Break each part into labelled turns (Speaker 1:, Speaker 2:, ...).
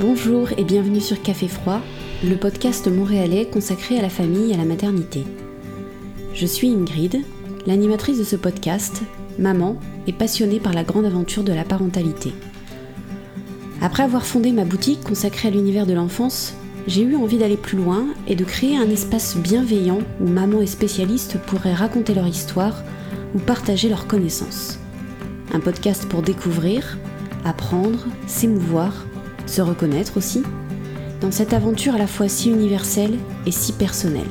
Speaker 1: Bonjour et bienvenue sur Café Froid, le podcast montréalais consacré à la famille et à la maternité. Je suis Ingrid, l'animatrice de ce podcast, maman et passionnée par la grande aventure de la parentalité. Après avoir fondé ma boutique consacrée à l'univers de l'enfance, j'ai eu envie d'aller plus loin et de créer un espace bienveillant où maman et spécialistes pourraient raconter leur histoire ou partager leurs connaissances. Un podcast pour découvrir, apprendre, s'émouvoir, se reconnaître aussi, dans cette aventure à la fois si universelle et si personnelle.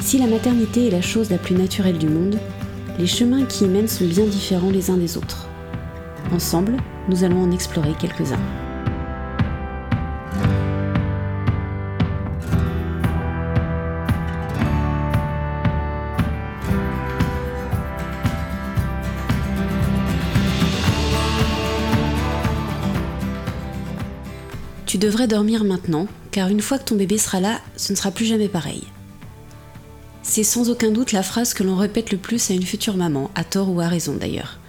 Speaker 1: Si la maternité est la chose la plus naturelle du monde, les chemins qui y mènent sont bien différents les uns des autres. Ensemble, nous allons en explorer quelques-uns. Tu devrais dormir maintenant, car une fois que ton bébé sera là, ce ne sera plus jamais pareil. C'est sans aucun doute la phrase que l'on répète le plus à une future maman, à tort ou à raison d'ailleurs.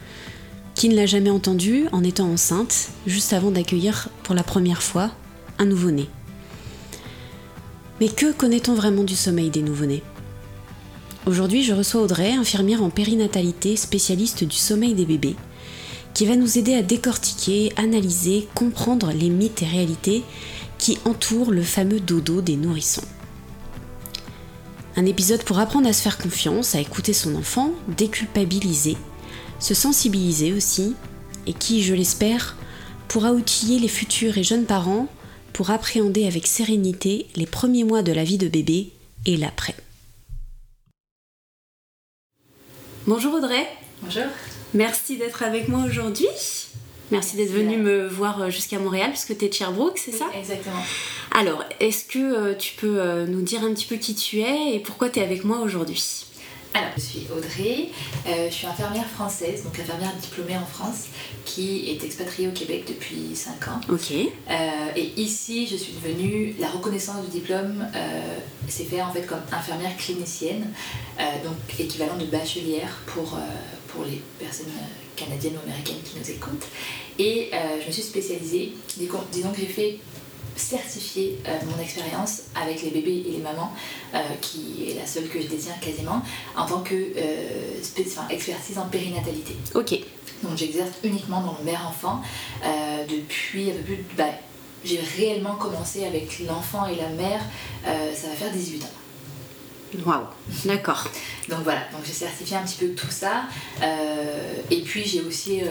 Speaker 1: Qui ne l'a jamais entendue en étant enceinte, juste avant d'accueillir pour la première fois un nouveau-né Mais que connaît-on vraiment du sommeil des nouveau-nés? Aujourd'hui, je reçois Audrey, infirmière en périnatalité, spécialiste du sommeil des bébés, qui va nous aider à décortiquer, analyser, comprendre les mythes et réalités qui entourent le fameux dodo des nourrissons. Un épisode pour apprendre à se faire confiance, à écouter son enfant, déculpabiliser, se sensibiliser aussi, et qui, je l'espère, pourra outiller les futurs et jeunes parents pour appréhender avec sérénité les premiers mois de la vie de bébé et l'après. Bonjour Audrey.
Speaker 2: Bonjour.
Speaker 1: Merci d'être avec moi aujourd'hui. Merci d'être venue me voir jusqu'à Montréal puisque tu es de Sherbrooke, c'est ça?
Speaker 2: Exactement.
Speaker 1: Alors, est-ce que euh, tu peux euh, nous dire un petit peu qui tu es et pourquoi tu es avec moi aujourd'hui?
Speaker 2: Alors, je suis Audrey, euh, je suis infirmière française, donc infirmière diplômée en France, qui est expatriée au Québec depuis 5 ans.
Speaker 1: Ok.
Speaker 2: et ici, je suis devenue, la reconnaissance du diplôme s'est fait en fait comme infirmière clinicienne, donc équivalent de bachelière pour, pour les personnes canadiennes ou américaines qui nous écoutent. Et je me suis spécialisée, disons que j'ai fait certifier euh, mon expérience avec les bébés et les mamans, euh, qui est la seule que je détiens quasiment, en tant que euh, expertise en périnatalité.
Speaker 1: Ok.
Speaker 2: Donc j'exerce uniquement dans le mère-enfant depuis un peu plus. Bah, j'ai réellement commencé avec l'enfant et la mère, ça va faire 18 ans.
Speaker 1: Waouh, d'accord.
Speaker 2: donc voilà, donc j'ai certifié un petit peu tout ça. et puis j'ai aussi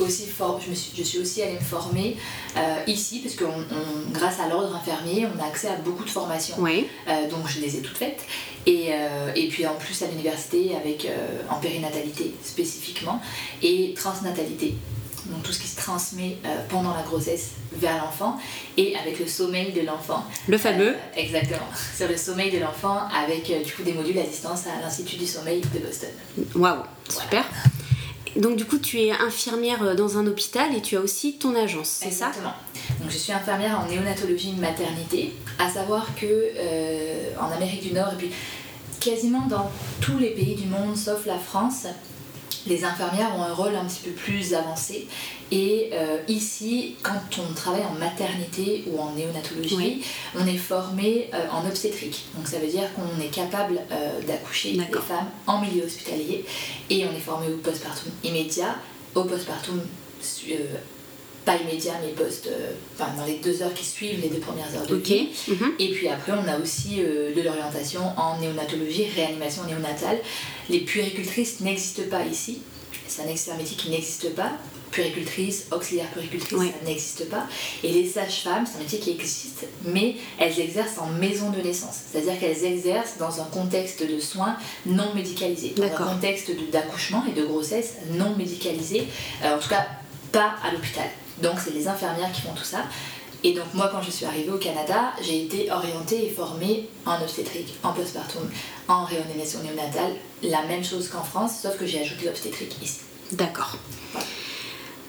Speaker 2: aussi je, me suis, je suis aussi allée me former euh, ici, parce que grâce à l'ordre infirmier, on a accès à beaucoup de formations.
Speaker 1: Oui.
Speaker 2: Euh, donc je les ai toutes faites. Et, euh, et puis en plus à l'université, avec en périnatalité spécifiquement, et transnatalité. Donc tout ce qui se transmet pendant la grossesse vers l'enfant et avec le sommeil de l'enfant.
Speaker 1: Le fameux
Speaker 2: Exactement. Sur le sommeil de l'enfant avec du coup des modules à distance à l'Institut du sommeil de Boston.
Speaker 1: Waouh, super. Donc du coup, tu es infirmière euh, dans un hôpital et tu as aussi ton agence, c'est ça?
Speaker 2: Exactement. Donc je suis infirmière en néonatologie maternité, à savoir que euh, en Amérique du Nord et puis quasiment dans tous les pays du monde sauf la France, les infirmières ont un rôle un petit peu plus avancé. Et euh, ici, quand on travaille en maternité ou en néonatologie, on est formé euh, en obstétrique. Donc ça veut dire qu'on est capable euh, d'accoucher des femmes en milieu hospitalier. Et on est formé au postpartum immédiat, au postpartum pas immédiat, mais post, dans les deux heures qui suivent les deux premières heures de vie. Mhm. Et puis après, on a aussi de l'orientation en néonatologie, réanimation néonatale. Les puéricultrices n'existent pas ici. C'est un expert métier qui n'existe pas. Puéricultrice, auxiliaire puéricultrice, ça n'existe pas. Et les sages-femmes, c'est un métier qui existe, mais elles exercent en maison de naissance. C'est-à-dire qu'elles exercent dans un contexte de soins non médicalisés, dans un contexte d'accouchement et de grossesse non médicalisé, euh, en tout cas pas à l'hôpital. Donc c'est les infirmières qui font tout ça. Et donc moi quand je suis arrivée au Canada, j'ai été orientée et formée en obstétrique, en postpartum, en réanimation néonatale, la même chose qu'en France, sauf que j'ai ajouté l'obstétrique ici.
Speaker 1: D'accord.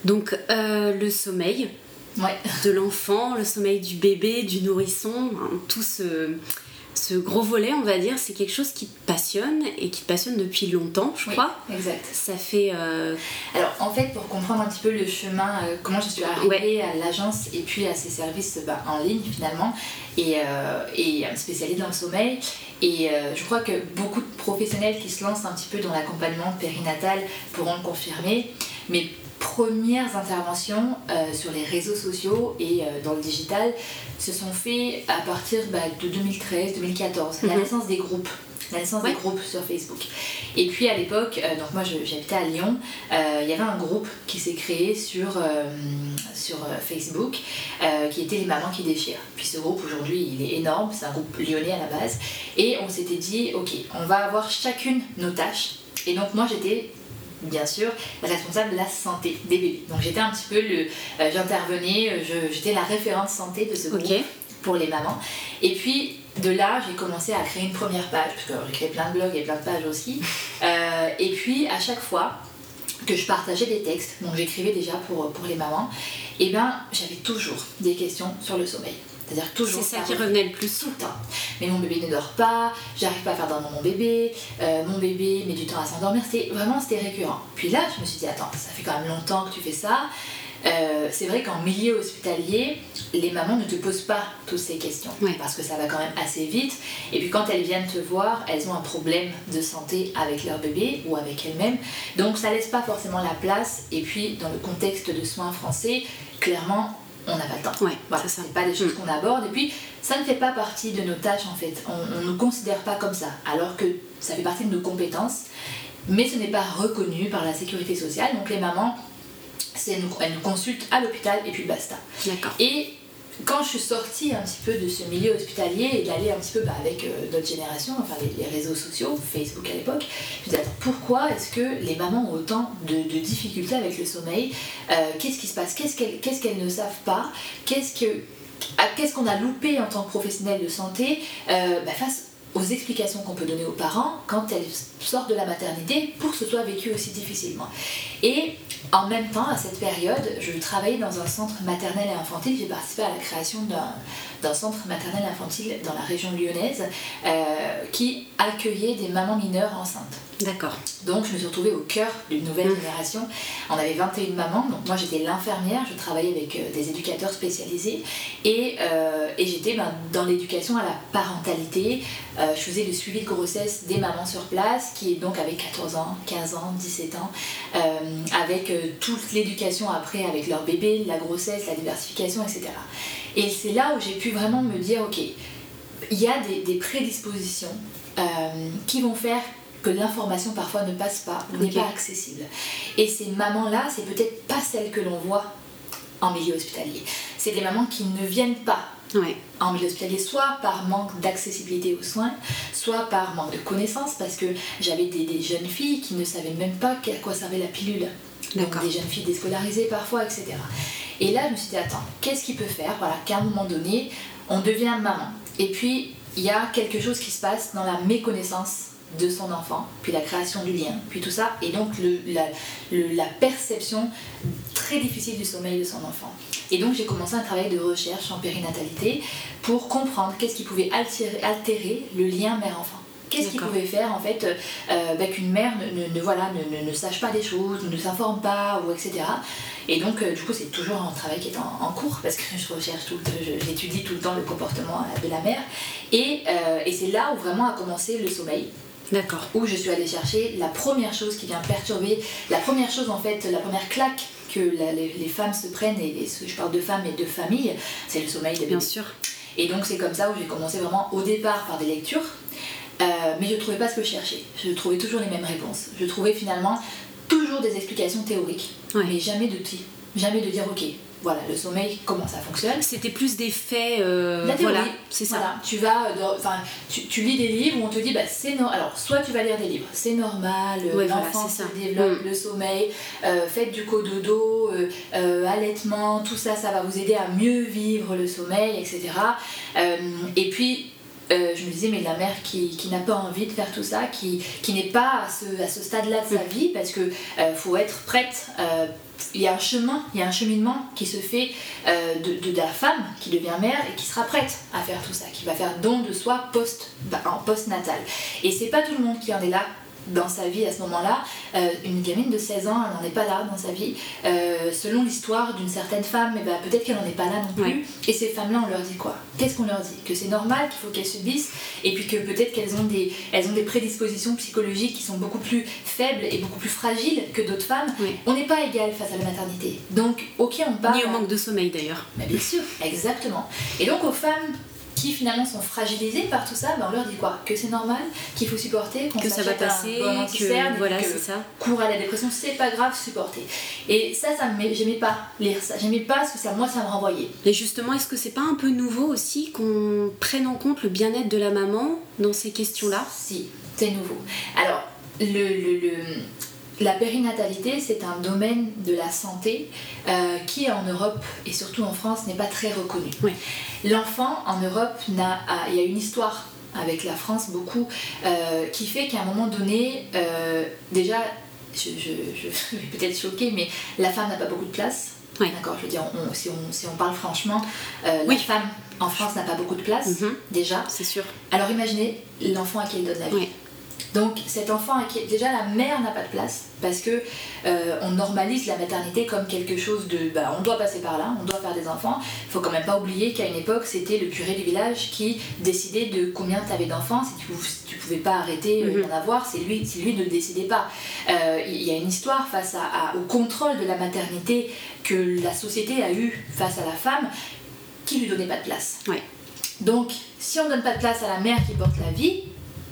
Speaker 1: Donc euh, le sommeil de l'enfant, le sommeil du bébé, du nourrisson, hein, tout ce, ce gros volet, on va dire, c'est quelque chose qui te passionne et qui te passionne depuis longtemps, je crois.
Speaker 2: Exact.
Speaker 1: Ça fait. Euh,
Speaker 2: Alors, en fait, pour comprendre un petit peu le chemin, euh, comment je suis arrivée à l'agence et puis à ces services bah, en ligne finalement, et, euh, et spécialisée dans le sommeil. Et je crois que beaucoup de professionnels qui se lancent un petit peu dans l'accompagnement périnatal pourront le confirmer. Mais premières interventions euh, sur les réseaux sociaux et euh, dans le digital se sont faites à partir bah, de 2013-2014, la mhm. naissance des groupes la naissance des groupes sur Facebook. Et puis à l'époque, euh, donc moi j'habitais à Lyon, il y avait un groupe qui s'est créé sur, sur Facebook qui était les mamans qui déchirent. Puis ce groupe aujourd'hui il est énorme, c'est un groupe lyonnais à la base. Et on s'était dit, ok, on va avoir chacune nos tâches. Et donc moi j'étais bien sûr, responsable de la santé des bébés. Donc j'étais un petit peu le. Euh, j'intervenais, euh, j'étais la référente santé de ce groupe pour les mamans. Et puis de là, j'ai commencé à créer une première page, parce que j'ai créé plein de blogs et plein de pages aussi. Euh, et puis à chaque fois que je partageais des textes, donc j'écrivais déjà pour, pour les mamans, et eh ben j'avais toujours des questions sur le sommeil. C'est-à-dire toujours.
Speaker 1: C'est ça qui revenait le plus
Speaker 2: tout le temps. Mais mon bébé ne dort pas, j'arrive pas à faire dormir mon bébé, euh, mon bébé met du temps à s'endormir. C'était vraiment c'était récurrent. Puis là, je me suis dit attends, ça fait quand même longtemps que tu fais ça. Euh, c'est vrai qu'en milieu hospitalier, les mamans ne te posent pas toutes ces questions parce que ça va quand même assez vite. Et puis quand elles viennent te voir, elles ont un problème de santé avec leur bébé ou avec elles-mêmes. Donc ça laisse pas forcément la place. Et puis dans le contexte de soins français, clairement, on n'a pas le temps.
Speaker 1: Ouais, voilà,
Speaker 2: c'est pas des choses mm. qu'on aborde. Et puis, ça ne fait pas partie de nos tâches en fait. On ne nous considère pas comme ça, alors que ça fait partie de nos compétences. Mais ce n'est pas reconnu par la sécurité sociale. Donc les mamans, elles nous, elles nous consultent à l'hôpital et puis basta.
Speaker 1: D'accord.
Speaker 2: Et quand je suis sortie un petit peu de ce milieu hospitalier et d'aller un petit peu bah, avec euh, d'autres générations, enfin les, réseaux sociaux, Facebook à l'époque, je me disais pourquoi est-ce que les mamans ont autant de, difficultés avec le sommeil? Euh, Qu'est-ce qui se passe? Qu'est-ce qu'elles ne savent pas? Qu'est-ce que qu'est-ce qu'on a loupé en tant que professionnel de santé? Euh, bah, face aux explications qu'on peut donner aux parents quand elles sortent de la maternité pour que ce soit vécu aussi difficilement. Et en même temps, à cette période, je travaillais dans un centre maternel et infantile. J'ai participé à la création d'un centre maternel et infantile dans la région lyonnaise euh, qui accueillait des mamans mineures enceintes.
Speaker 1: D'accord.
Speaker 2: Donc je me suis retrouvée au cœur d'une nouvelle mmh. génération. On avait 21 mamans, donc moi j'étais l'infirmière, je travaillais avec euh, des éducateurs spécialisés et, euh, et j'étais ben, dans l'éducation à la parentalité. Euh, je faisais le suivi de grossesse des mamans sur place qui donc avaient 14 ans, 15 ans, 17 ans, avec toute l'éducation après avec leur bébé, la grossesse, la diversification, etc. Et c'est là où j'ai pu vraiment me dire, ok, il y a des, des prédispositions qui vont faire que l'information parfois ne passe pas ou n'est pas accessible. Et ces mamans-là, c'est peut-être pas celles que l'on voit en milieu hospitalier. C'est des mamans qui ne viennent pas en milieu hospitalier, soit par manque d'accessibilité aux soins, soit par manque de connaissances, parce que j'avais des, jeunes filles qui ne savaient même pas à quoi servait la pilule. Donc des jeunes filles déscolarisées parfois, etc. Et là, je me suis dit, attends, qu'est-ce qui peut faire voilà, qu'à un moment donné, on devient maman. Et puis, il y a quelque chose qui se passe dans la méconnaissance de son enfant, puis la création du lien, puis tout ça, et donc le, la, perception très difficile du sommeil de son enfant. Et donc j'ai commencé un travail de recherche en périnatalité pour comprendre qu'est-ce qui pouvait altérer, altérer le lien mère-enfant. Qu'est-ce qui pouvait faire en fait euh, bah, qu'une mère ne, voilà, ne, sache pas des choses, ne s'informe pas, ou etc. Et donc euh, du coup c'est toujours un travail qui est en, cours parce que je recherche tout, j'étudie tout le temps le comportement de la mère. Et, euh, et c'est là où vraiment a commencé le sommeil.
Speaker 1: D'accord.
Speaker 2: Où je suis allée chercher la première chose qui vient perturber, la première chose en fait, la première claque que les, femmes se prennent, et, je parle de femmes et de familles, c'est le sommeil.
Speaker 1: Bien sûr.
Speaker 2: Et donc c'est comme ça où j'ai commencé vraiment au départ par des lectures, euh, mais je ne trouvais pas ce que je cherchais. Je trouvais toujours les mêmes réponses. Je trouvais finalement toujours des explications théoriques, mais jamais de jamais de dire ok, voilà, le sommeil, comment ça fonctionne.
Speaker 1: C'était plus des faits. Euh,
Speaker 2: la théorie,
Speaker 1: voilà, c'est ça.
Speaker 2: Tu vas, enfin, tu, lis des livres où on te dit, bah, c'est normal. Alors, soit tu vas lire des livres, c'est normal,
Speaker 1: ouais,
Speaker 2: l'enfant se développe, mm. le sommeil, euh, faites du cododo, euh, euh, allaitement, tout ça, ça va vous aider à mieux vivre le sommeil, etc. et puis, euh, je me disais, mais la mère qui, qui n'a pas envie de faire tout ça, qui, qui n'est pas à ce, à ce stade-là de sa
Speaker 1: Mm.
Speaker 2: vie, parce que euh, faut être prête. euh, il y a un chemin, il y a un cheminement qui se fait euh, de, la femme qui devient mère et qui sera prête à faire tout ça, qui va faire don de soi bah, post-natal. Et c'est pas tout le monde qui en est là dans sa vie à ce moment-là. Euh, une gamine de 16 ans, elle n'en est pas là dans sa vie. Euh, selon l'histoire d'une certaine femme, eh ben, peut-être qu'elle n'en est pas là non plus.
Speaker 1: Ouais.
Speaker 2: Et ces femmes-là, on leur dit quoi? Qu'est-ce qu'on leur dit? Que c'est normal, qu'il faut qu'elles subissent, et puis que peut-être qu'elles ont, des, elles ont des prédispositions psychologiques qui sont beaucoup plus faibles et beaucoup plus fragiles que d'autres femmes.
Speaker 1: Oui.
Speaker 2: On n'est pas égal face à la maternité. Donc, ok, on parle.
Speaker 1: Ni au manque de sommeil d'ailleurs.
Speaker 2: Mais bien sûr, exactement. Et donc aux femmes qui finalement sont fragilisées par tout ça, ben on leur dit quoi? Que c'est normal, qu'il faut supporter, qu'on
Speaker 1: Que ça va
Speaker 2: s'achète un
Speaker 1: passer,
Speaker 2: bon
Speaker 1: que voilà, c'est ça.
Speaker 2: cours à la dépression, c'est pas grave, supporter. Et ça, ça j'aimais pas lire ça, j'aimais pas ce que ça, moi, ça me renvoyait.
Speaker 1: Et justement, est-ce que c'est pas un peu nouveau aussi qu'on prenne en compte le bien-être de la maman dans ces questions-là?
Speaker 2: Si, c'est nouveau. Alors, le, le- le- la périnatalité, c'est un domaine de la santé euh, qui, en Europe et surtout en France, n'est pas très reconnu.
Speaker 1: Ouais.
Speaker 2: L'enfant, en Europe, n'a, a- il y a une histoire avec la France, beaucoup, euh, qui fait qu'à un moment donné, euh, déjà, je, je- je vais peut-être choquer, mais la femme n'a pas beaucoup de place.
Speaker 1: Ouais.
Speaker 2: D'accord, je veux dire, on- si, on, si on parle franchement,
Speaker 1: Oui.
Speaker 2: la femme en France n'a pas beaucoup de place,
Speaker 1: Mhm.
Speaker 2: déjà.
Speaker 1: C'est sûr.
Speaker 2: Alors imaginez l'enfant à qui elle donne la vie. Donc cet enfant déjà la mère n'a pas de place parce que euh, on normalise la maternité comme quelque chose de bah, on doit passer par là, on doit faire des enfants. Il faut quand même pas oublier qu'à une époque c'était le curé du village qui décidait de combien tu avais d'enfants. Si tu, si tu pouvais pas arrêter euh,
Speaker 1: Mhm.
Speaker 2: d'en avoir, c'est lui, si lui ne le décidait pas. Euh, Il y a une histoire face à- à- au contrôle de la maternité que la société a eu face à la femme qui lui donnait pas de place.
Speaker 1: Ouais.
Speaker 2: Donc, si on donne pas de place à la mère qui porte la vie,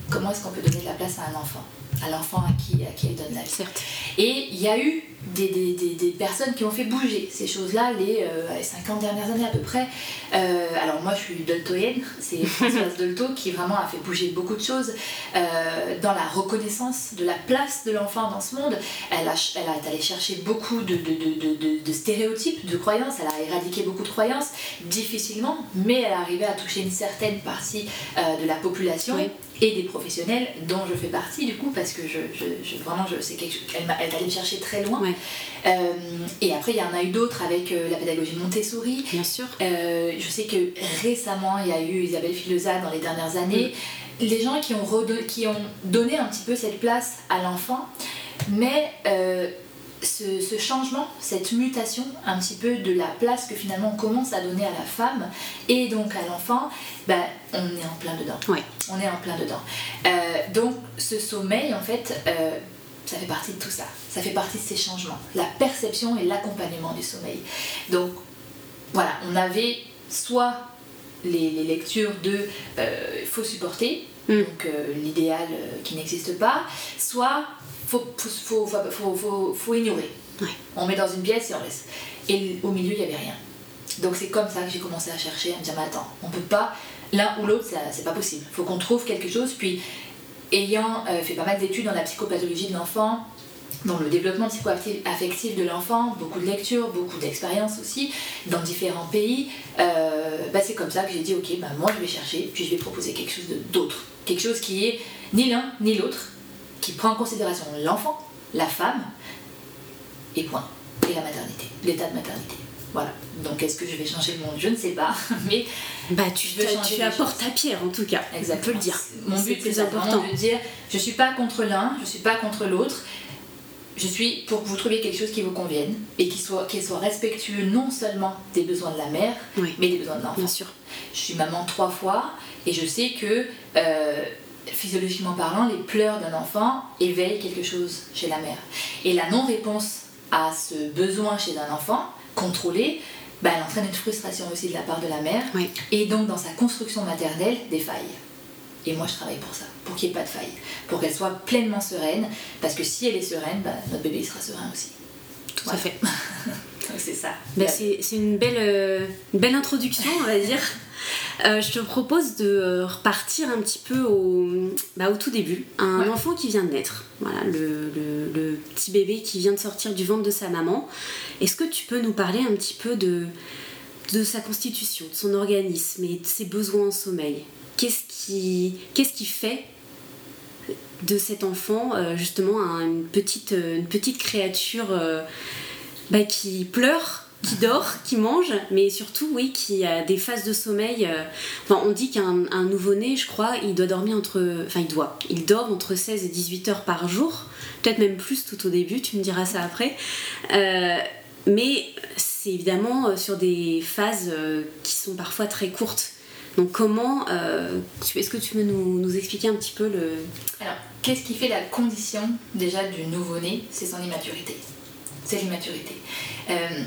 Speaker 2: comment est-ce qu'on peut donner de la place à un enfant? À l'enfant à qui, à qui elle donne la vie. Et il y a eu des, des- des- des personnes qui ont fait bouger ces choses-là les, euh, les 50 dernières années à peu près. Euh, alors moi je suis doltoïenne, c'est Françoise Dolto qui vraiment a fait bouger beaucoup de choses euh, dans la reconnaissance de la place de l'enfant dans ce monde. Elle, a, elle est allée chercher beaucoup de, de- de- de- stéréotypes, de croyances, elle a éradiqué beaucoup de croyances, difficilement, mais elle est arrivée à toucher une certaine partie euh, de la population
Speaker 1: Oui.
Speaker 2: et des professionnels dont je fais partie du coup parce que je, je- je- vraiment je sais quelque chose elle, m'a- elle est allée me chercher très loin
Speaker 1: Ouais.
Speaker 2: Euh, et après il y en a eu d'autres avec euh, la pédagogie Montessori
Speaker 1: Bien sûr.
Speaker 2: Euh, je sais que récemment il y a eu Isabelle Filosa dans les dernières années les gens qui ont, redo- qui ont donné un petit peu cette place à l'enfant mais ce, ce changement, cette mutation un petit peu de la place que finalement on commence à donner à la femme et donc à l'enfant, ben, on est en plein dedans.
Speaker 1: Ouais.
Speaker 2: On est en plein dedans. Donc ce sommeil, en fait, ça fait partie de tout ça. Ça fait partie de ces changements. La perception et l'accompagnement du sommeil. Donc voilà, on avait soit les, les lectures de euh, il faut supporter,
Speaker 1: Mm.
Speaker 2: donc euh, l'idéal euh, qui n'existe pas, soit faut, faut, faut, faut, ignorer.
Speaker 1: Ouais.
Speaker 2: On met dans une pièce et on laisse. Et au milieu, il n'y avait rien. Donc c'est comme ça que j'ai commencé à chercher, à me dire, mais attends, on peut pas, l'un ou l'autre, c'est pas possible. Il faut qu'on trouve quelque chose. Puis, ayant euh, fait pas mal d'études dans la psychopathologie de l'enfant, dans le développement psycho-affectif de l'enfant, beaucoup de lectures, beaucoup d'expériences aussi, dans différents pays, euh, bah, c'est comme ça que j'ai dit, ok, bah, moi je vais chercher, puis je vais proposer quelque chose d'autre. Quelque chose qui est ni l'un ni l'autre, qui prend en considération l'enfant, la femme, et point. Et la maternité, l'état de maternité. Voilà. Donc est-ce que je vais changer le monde Je ne sais pas, mais
Speaker 1: Bah, tu,
Speaker 2: veux
Speaker 1: tu apportes ta pierre en tout cas. On peut le dire.
Speaker 2: Mon but c'est
Speaker 1: important.
Speaker 2: de dire je suis pas contre l'un, je suis pas contre l'autre. Je suis pour que vous trouviez quelque chose qui vous convienne et qui soit, qui soit respectueux non seulement des besoins de la mère,
Speaker 1: Oui.
Speaker 2: mais des besoins de l'enfant.
Speaker 1: Bien sûr.
Speaker 2: Je suis maman trois fois et je sais que euh, physiologiquement parlant, les pleurs d'un enfant éveillent quelque chose chez la mère. Et la non-réponse à ce besoin chez un enfant, contrôlé, bah, elle entraîne une frustration aussi de la part de la mère
Speaker 1: Oui.
Speaker 2: et donc dans sa construction maternelle, des failles. Et moi, je travaille pour ça, pour qu'il n'y ait pas de faille, pour qu'elle soit pleinement sereine, parce que si elle est sereine, bah, notre bébé il sera serein aussi.
Speaker 1: Tout à fait.
Speaker 2: C'est ça.
Speaker 1: Bah, c'est c'est une belle, euh, une belle introduction, on va dire. Euh, je te propose de repartir un petit peu au, bah, au tout début. Un
Speaker 2: Ouais.
Speaker 1: enfant qui vient de naître, voilà, le, le- le petit bébé qui vient de sortir du ventre de sa maman. Est-ce que tu peux nous parler un petit peu de, de sa constitution, de son organisme et de ses besoins en sommeil? Qu'est-ce qui, qu'est-ce qui fait de cet enfant justement une, petite, une petite créature bah, qui pleure qui dort, qui mange, mais surtout, oui, qui a des phases de sommeil. Enfin, on dit qu'un nouveau-né, je crois, il doit dormir entre. Enfin, il doit. Il dort entre 16 et 18 heures par jour. Peut-être même plus tout au début, tu me diras ça après. mais c'est évidemment sur des phases qui sont parfois très courtes. Donc comment, euh, est-ce que tu peux nous, nous, expliquer un petit peu le...
Speaker 2: Alors, qu'est-ce qui fait la condition déjà du nouveau-né? C'est son immaturité. C'est l'immaturité. Euh,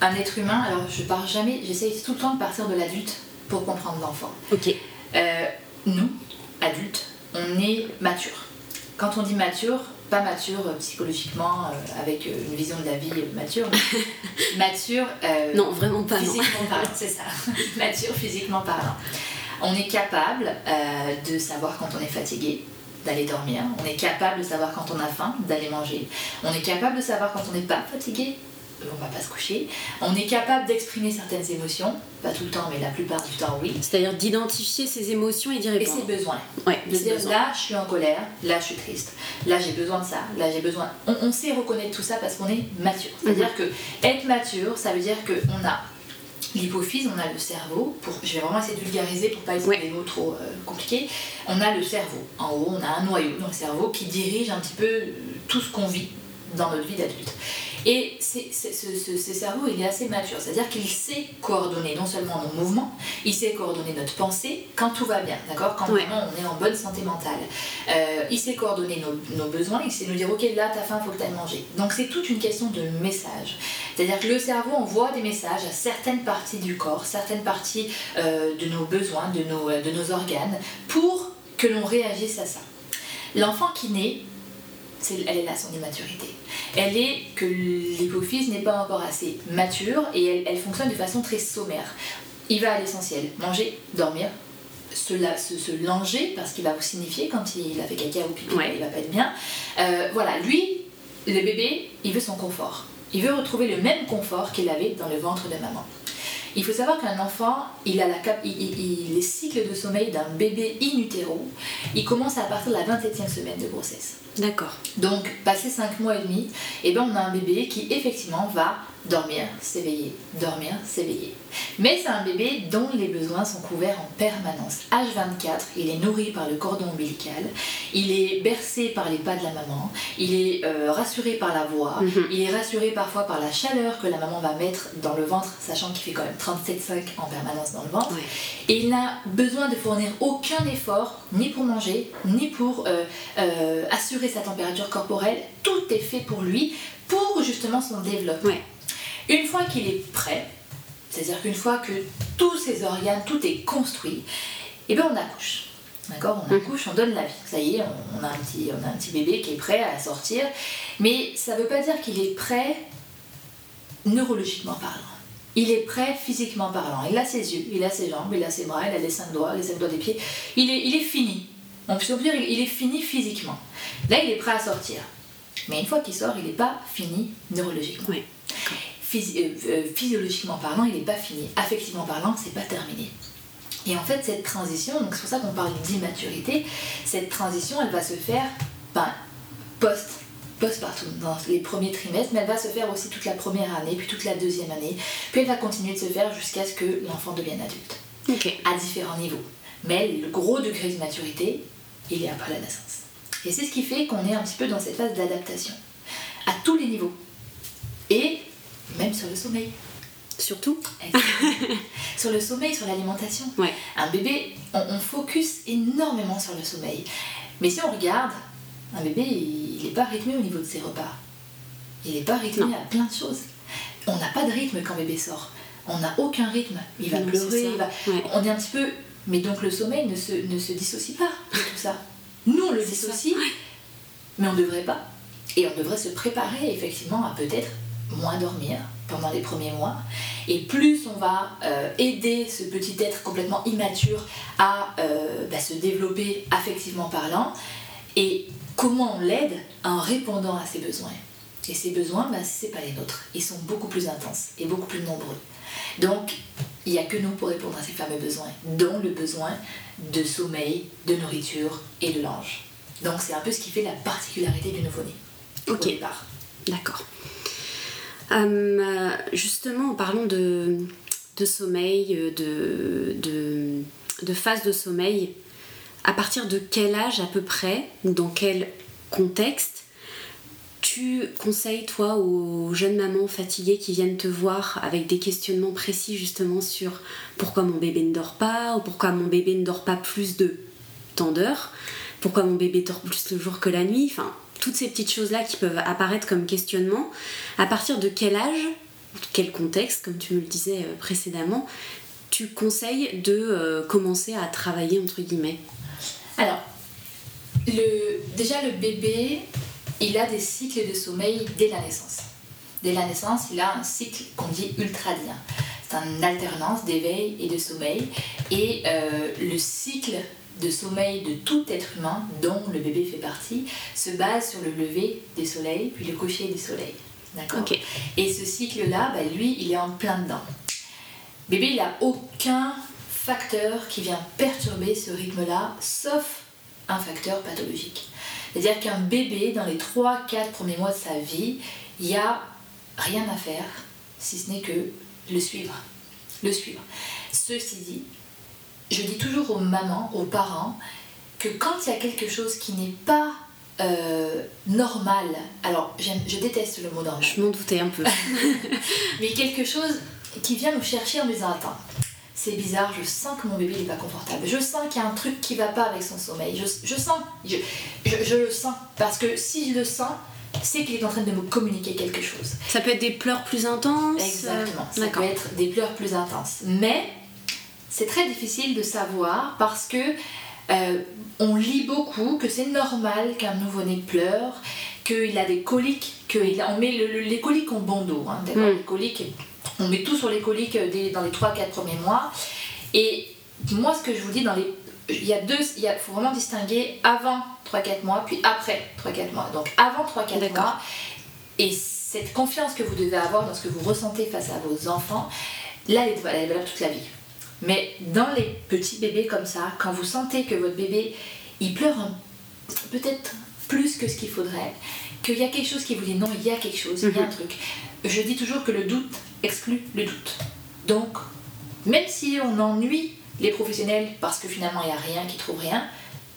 Speaker 2: un être humain, alors je pars jamais, j'essaye tout le temps de partir de l'adulte pour comprendre l'enfant.
Speaker 1: Ok.
Speaker 2: Euh, nous, adultes, on est mature. Quand on dit mature, pas mature psychologiquement, euh, avec euh, une vision de la vie mature, mature.
Speaker 1: Euh, non, vraiment pas.
Speaker 2: Physiquement parlant, c'est ça. mature physiquement parlant. On est capable de savoir quand on est fatigué, d'aller dormir. On est capable de savoir quand on a faim, d'aller manger. On est capable de savoir quand on n'est pas fatigué, on va pas se coucher. On est capable d'exprimer certaines émotions, pas tout le temps, mais la plupart du temps, oui.
Speaker 1: C'est-à-dire d'identifier ses émotions et d'y répondre.
Speaker 2: Et ses besoins.
Speaker 1: Ouais,
Speaker 2: C'est-à-dire là, je suis en colère, là, je suis triste, là, j'ai besoin de ça, là, j'ai besoin. On, sait reconnaître tout ça parce qu'on est mature. C'est-à-dire mhm. que être mature, ça veut dire qu'on a l'hypophyse, on a le cerveau, pour, je vais vraiment essayer de vulgariser pour pas utiliser des mots trop euh, compliqués, on a le cerveau. En haut, on a un noyau dans le cerveau qui dirige un petit peu tout ce qu'on vit dans notre vie d'adulte. Et ce, cerveau, il est assez mature, c'est-à-dire qu'il sait coordonner non seulement nos mouvements, il sait coordonner notre pensée quand tout va bien, d'accord? Quand vraiment on est en bonne santé mentale. Euh, il sait coordonner nos, besoins, il sait nous dire, ok, là, t'as faim, faut que t'ailles manger. Donc c'est toute une question de message. C'est-à-dire que le cerveau envoie des messages à certaines parties du corps, certaines parties euh, de nos besoins, de nos, de nos organes, pour que l'on réagisse à ça. L'enfant qui naît, elle est là son immaturité. Elle est que l'hypophyse n'est pas encore assez mature et elle, fonctionne de façon très sommaire. Il va à l'essentiel, manger, dormir, se, se, langer parce qu'il va vous signifier quand il a fait caca ou pipi, il va pas être bien. Euh, voilà, lui, le bébé, il veut son confort. Il veut retrouver le même confort qu'il avait dans le ventre de maman. Il faut savoir qu'un enfant, il a la cap il, les cycles de sommeil d'un bébé in utero, il commence à partir de la 27e semaine de grossesse.
Speaker 1: D'accord.
Speaker 2: Donc, passé 5 mois et demi, eh ben, on a un bébé qui effectivement va dormir, s'éveiller, dormir, s'éveiller. Mais c'est un bébé dont les besoins sont couverts en permanence. H24, il est nourri par le cordon ombilical, il est bercé par les pas de la maman, il est euh, rassuré par la voix, mhm. il est rassuré parfois par la chaleur que la maman va mettre dans le ventre, sachant qu'il fait quand même 37,5 en permanence dans le ventre. Et il n'a besoin de fournir aucun effort, ni pour manger, ni pour euh, euh, assurer sa température corporelle. Tout est fait pour lui, pour justement son développement. Une fois qu'il est prêt, c'est-à-dire qu'une fois que tous ses organes, tout est construit, et eh bien on accouche. D'accord? On accouche, on donne la vie. Ça y est, on, a un petit, on a un petit bébé qui est prêt à sortir. Mais ça ne veut pas dire qu'il est prêt neurologiquement parlant. Il est prêt physiquement parlant. Il a ses yeux, il a ses jambes, il a ses bras, il a les cinq doigts, les cinq doigts des pieds. Il est, il est fini. On peut dire il est fini physiquement. Là, il est prêt à sortir. Mais une fois qu'il sort, il n'est pas fini neurologiquement.
Speaker 1: Oui.
Speaker 2: Euh, euh, physiologiquement parlant, il n'est pas fini. Affectivement parlant, c'est pas terminé. Et en fait, cette transition, donc c'est pour ça qu'on parle d'immaturité, cette transition, elle va se faire ben, post partout dans les premiers trimestres, mais elle va se faire aussi toute la première année, puis toute la deuxième année, puis elle va continuer de se faire jusqu'à ce que l'enfant devienne adulte, à différents niveaux. Mais le gros degré de maturité, il est après la naissance. Et c'est ce qui fait qu'on est un petit peu dans cette phase d'adaptation, à tous les niveaux. Et même sur le sommeil.
Speaker 1: Surtout
Speaker 2: Sur le sommeil, sur l'alimentation. Un bébé, on, focus énormément sur le sommeil. Mais si on regarde, un bébé, il n'est pas rythmé au niveau de ses repas. Il n'est pas rythmé à plein de choses. On n'a pas de rythme quand bébé sort. On n'a aucun rythme. Il va pleurer, on est un petit peu... Mais donc le sommeil ne se, ne se dissocie pas de tout ça. Nous, on le dissocie, mais on ne devrait pas. Et on devrait se préparer effectivement à peut-être moins dormir pendant les premiers mois. Et plus on va euh, aider ce petit être complètement immature à euh, bah, se développer affectivement parlant, et comment on l'aide en répondant à ses besoins. Et ces besoins, bah, c'est pas les nôtres. Ils sont beaucoup plus intenses et beaucoup plus nombreux. Donc, il n'y a que nous pour répondre à ces fameux besoins, dont le besoin de sommeil, de nourriture et de linge. Donc c'est un peu ce qui fait la particularité du nouveau-né.
Speaker 1: Ok.
Speaker 2: Au départ.
Speaker 1: D'accord. Euh, justement, en parlant de, sommeil, euh, de, de, de phase de sommeil, à partir de quel âge à peu près, ou dans quel contexte, tu conseilles, toi, aux jeunes mamans fatiguées qui viennent te voir avec des questionnements précis justement sur pourquoi mon bébé ne dort pas, ou pourquoi mon bébé ne dort pas plus de tant d'heures, pourquoi mon bébé dort plus le jour que la nuit, enfin, toutes ces petites choses-là qui peuvent apparaître comme questionnement, à partir de quel âge, quel contexte, comme tu me le disais euh, précédemment, tu conseilles de euh, commencer à travailler entre guillemets?
Speaker 2: Alors, déjà le bébé, il a des cycles de sommeil dès la naissance. Dès la naissance, il a un cycle qu'on dit ultradien. C'est une alternance d'éveil et de sommeil. Et euh, le cycle de sommeil de tout être humain, dont le bébé fait partie, se base sur le lever des soleils, puis le coucher du soleil. D'accord. Et ce cycle-là, bah, lui, il est en plein dedans. Bébé, il n'a aucun facteur qui vient perturber ce rythme-là, sauf un facteur pathologique. C'est-à-dire qu'un bébé, dans les 3-4 premiers mois de sa vie, il n'y a rien à faire, si ce n'est que le suivre. Le suivre. Ceci dit, je dis toujours aux mamans, aux parents, que quand il y a quelque chose qui n'est pas euh, normal, alors je déteste le mot normal,
Speaker 1: Je m'en doutais un peu.
Speaker 2: mais quelque chose qui vient nous chercher en nous disant Attends, c'est bizarre, je sens que mon bébé n'est pas confortable. Je sens qu'il y a un truc qui va pas avec son sommeil. Je, je sens, je, je- je le sens. Parce que si je le sens, c'est qu'il est en train de me communiquer quelque chose.
Speaker 1: Ça peut être des pleurs plus intenses
Speaker 2: Exactement.
Speaker 1: euh,
Speaker 2: Ça peut être des pleurs plus intenses. Mais c'est très difficile de savoir parce que euh, on lit beaucoup que c'est normal qu'un nouveau-né pleure, qu'il a des coliques, que il a- on met le- le- les coliques en dos. hein,
Speaker 1: Mm.
Speaker 2: Les coliques, on met tout sur les coliques euh, dans les 3-4 premiers mois. Et moi, ce que je vous dis, dans les il y a deux, il y a- faut vraiment distinguer avant 3-4 mois, puis après 3-4 mois. Donc avant 3-4
Speaker 1: D'accord.
Speaker 2: mois, et cette confiance que vous devez avoir dans ce que vous ressentez face à vos enfants, là, elle est valable toute la vie. Mais dans les petits bébés comme ça, quand vous sentez que votre bébé, il pleure peut-être plus que ce qu'il faudrait, qu'il y a quelque chose qui vous dit non, il y a quelque chose, il y a un
Speaker 1: Mhm.
Speaker 2: truc. Je dis toujours que le doute exclut le doute. Donc, même si on ennuie les professionnels parce que finalement il n'y a rien qui trouve rien,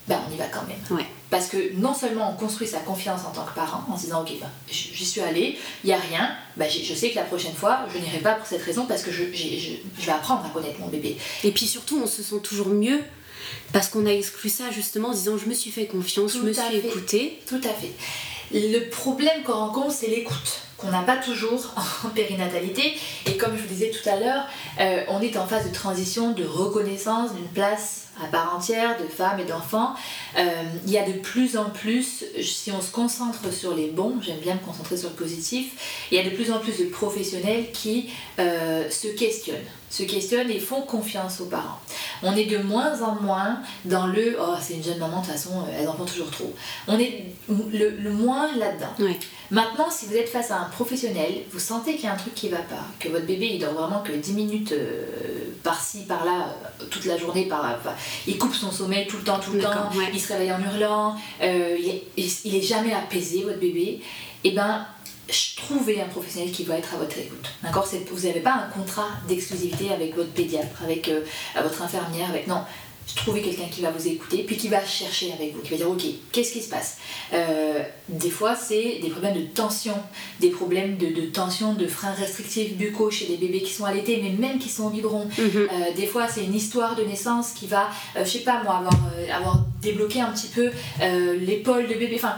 Speaker 2: ben on y va quand même.
Speaker 1: Ouais.
Speaker 2: Parce que non seulement on construit sa confiance en tant que parent en se disant ok, ben, j- j'y suis allé, il n'y a rien, j'ai- je sais que la prochaine fois je n'irai pas pour cette raison parce que je, j'ai- je- je vais apprendre à connaître mon bébé.
Speaker 1: Et puis surtout, on se sent toujours mieux parce qu'on a exclu ça justement en disant je me suis fait confiance, je me suis
Speaker 2: fait.
Speaker 1: écoutée.
Speaker 2: Tout à fait. Le problème qu'on rencontre, c'est l'écoute, qu'on n'a pas toujours en périnatalité. Et comme je vous disais tout à l'heure, euh, on est en phase de transition, de reconnaissance d'une place à part entière de femmes et d'enfants. Euh, il y a de plus en plus, si on se concentre sur les bons, j'aime bien me concentrer sur le positif, il y a de plus en plus de professionnels qui euh, se questionnent, se questionnent et font confiance aux parents. On est de moins en moins dans le oh c'est une jeune maman de toute façon euh, elle en prend toujours trop. On est le, le moins là-dedans. Maintenant si vous êtes face à un professionnel, vous sentez qu'il y a un truc qui va pas, que votre bébé il dort vraiment que 10 minutes euh, par-ci par-là toute la journée par enfin, il coupe son sommeil tout le temps tout le temps,
Speaker 1: ouais.
Speaker 2: il se réveille en hurlant, euh, il, est, il- il est jamais apaisé votre bébé. Et ben ch- trouvez un professionnel qui va être à votre écoute. D'accord? Vous n'avez pas un contrat d'exclusivité avec votre pédiatre, avec euh, votre infirmière, avec non. Trouvez quelqu'un qui va vous écouter, puis qui va chercher avec vous, qui va dire ok, qu'est-ce qui se passe? Euh, Des fois, c'est des problèmes de tension, des problèmes de, de tension, de freins restrictifs buccaux chez des bébés qui sont allaités, mais même qui sont au biberon.
Speaker 1: Mhm.
Speaker 2: Euh, des fois, c'est une histoire de naissance qui va, euh, je sais pas moi, avoir, euh, avoir débloqué un petit peu l'épaule de bébé. Enfin,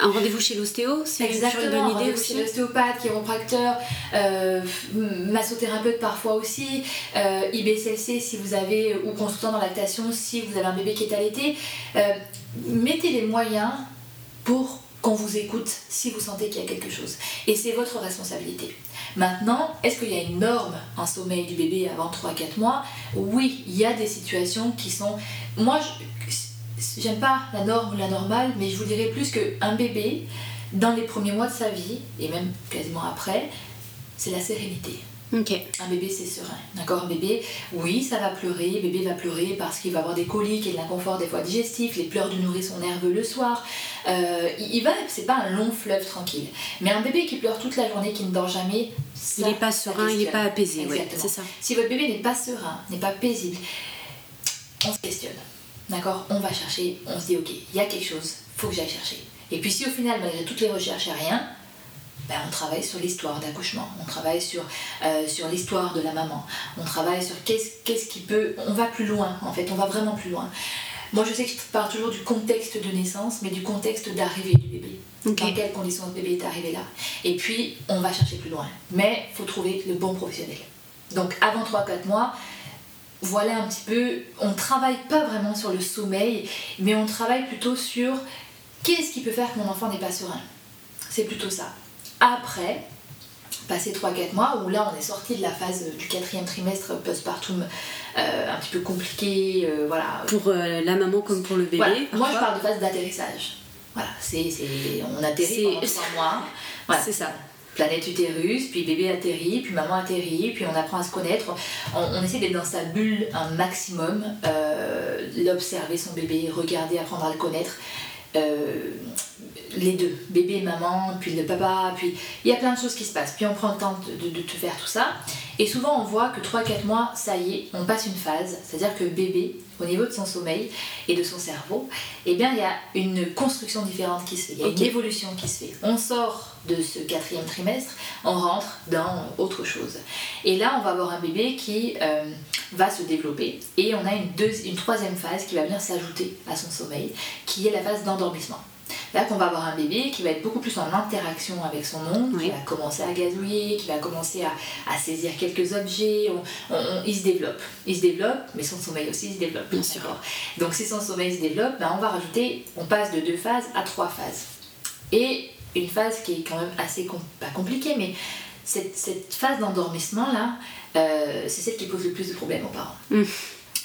Speaker 1: Un rendez-vous chez l'ostéo, c'est toujours une
Speaker 2: Exactement,
Speaker 1: bonne idée
Speaker 2: rendez-vous
Speaker 1: aussi.
Speaker 2: chez l'ostéopathe, chiropracteur, euh, massothérapeute parfois aussi, euh, IBCLC si vous avez, ou consultant dans lactation si vous avez un bébé qui est allaité. Euh, mettez les moyens pour qu'on vous écoute si vous sentez qu'il y a quelque chose. Et c'est votre responsabilité. Maintenant, est-ce qu'il y a une norme en sommeil du bébé avant 3-4 mois? Oui, il y a des situations qui sont... Moi, je- j'aime pas la norme ou la normale, mais je vous dirais plus qu'un bébé, dans les premiers mois de sa vie, et même quasiment après, c'est la sérénité. Un bébé, c'est serein. D'accord? Un bébé, oui, ça va pleurer. Bébé va pleurer parce qu'il va avoir des coliques et de l'inconfort des fois digestif. Les pleurs du nourrisson nerveux le soir. Euh, il va, c'est pas un long fleuve tranquille. Mais un bébé qui pleure toute la journée, qui ne dort jamais,
Speaker 1: il n'est pas serein, il n'est pas apaisé. c'est ça.
Speaker 2: Si votre bébé n'est pas serein, n'est pas paisible, on se questionne. D'accord On va chercher, on se dit, ok, il y a quelque chose, faut que j'aille chercher. Et puis si au final, malgré toutes les recherches, il n'y a rien, ben, on travaille sur l'histoire d'accouchement, on travaille sur, euh, sur l'histoire de la maman, on travaille sur qu'est-ce, qu'est-ce qui peut... On va plus loin, en fait, on va vraiment plus loin. Moi, je sais que je parle toujours du contexte de naissance, mais du contexte d'arrivée du bébé. Dans quelles conditions le bébé est arrivé là. Et puis, on va chercher plus loin. Mais il faut trouver le bon professionnel. Donc, avant 3-4 mois, voilà un petit peu, on ne travaille pas vraiment sur le sommeil, mais on travaille plutôt sur qu'est-ce qui peut faire que mon enfant n'est pas serein. C'est plutôt ça. Après, passé 3-4 mois, où là on est sorti de la phase du quatrième trimestre postpartum euh, un petit peu compliqué, euh, voilà.
Speaker 1: Pour euh, la maman comme pour le bébé.
Speaker 2: Moi je parle de phase d'atterrissage. Voilà, c'est, on atterrit pendant 3 mois. Voilà.
Speaker 1: C'est ça
Speaker 2: planète utérus, puis bébé atterrit, puis maman atterrit, puis on apprend à se connaître. On, essaie d'être dans sa bulle un maximum, l'observer son bébé, regarder, apprendre à le connaître les deux, bébé et maman, puis le papa, puis il y a plein de choses qui se passent. Puis on prend le temps de, de, faire tout ça. Et souvent on voit que 3-4 mois, ça y est, on passe une phase. C'est-à-dire que bébé, au niveau de son sommeil et de son cerveau, eh bien il y a une construction différente qui se fait, il y a une évolution qui se fait. On sort de ce quatrième trimestre, on rentre dans autre chose. Et là on va avoir un bébé qui euh, va se développer et on a une, une troisième phase qui va venir s'ajouter à son sommeil, qui est la phase d'endormissement. Là qu'on va avoir un bébé qui va être beaucoup plus en interaction avec son monde, qui va commencer à gazouiller, qui va commencer à, saisir quelques objets, il se développe. Il se développe, mais son sommeil aussi se développe.
Speaker 1: Bien sûr.
Speaker 2: Donc si son sommeil se développe, ben, on va rajouter, on passe de deux phases à trois phases. Et une phase qui est quand même assez, pas compliquée, mais cette, phase d'endormissement là, euh, c'est celle qui pose le plus de problèmes aux parents. Mmh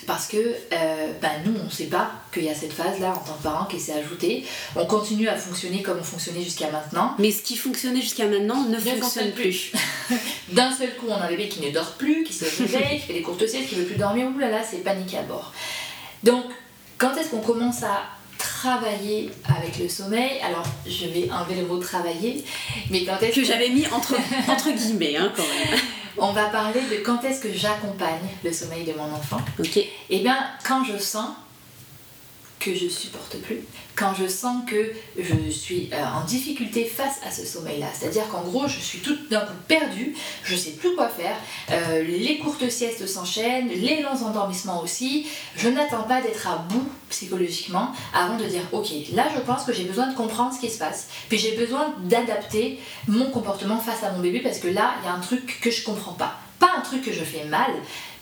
Speaker 2: parce que euh, ben, nous, on ne sait pas qu'il y a cette phase-là en tant que parent qui s'est ajoutée. On continue à fonctionner comme on fonctionnait jusqu'à maintenant.
Speaker 1: Mais ce qui fonctionnait jusqu'à maintenant ne, fonctionne, plus.
Speaker 2: D'un seul coup, on a un bébé qui ne dort plus, qui se réveille, qui fait des courtes siestes, qui ne veut plus dormir. Ouh là là, c'est panique à bord. Donc, quand est-ce qu'on commence à travailler avec le sommeil. Alors, je vais enlever le mot travailler, mais quand est-ce
Speaker 1: que, j'avais mis entre, entre guillemets, hein, quand même.
Speaker 2: On va parler de quand est-ce que j'accompagne le sommeil de mon enfant.
Speaker 1: Ok.
Speaker 2: Eh bien, quand je sens que je supporte plus, quand je sens que je suis euh, en difficulté face à ce sommeil-là. C'est-à-dire qu'en gros, je suis tout d'un coup perdue, je sais plus quoi faire, euh, les courtes siestes s'enchaînent, les longs endormissements aussi. Je n'attends pas d'être à bout psychologiquement avant de dire ok, là je pense que j'ai besoin de comprendre ce qui se passe, puis j'ai besoin d'adapter mon comportement face à mon bébé parce que là, il y a un truc que je comprends pas. Pas un truc que je fais mal,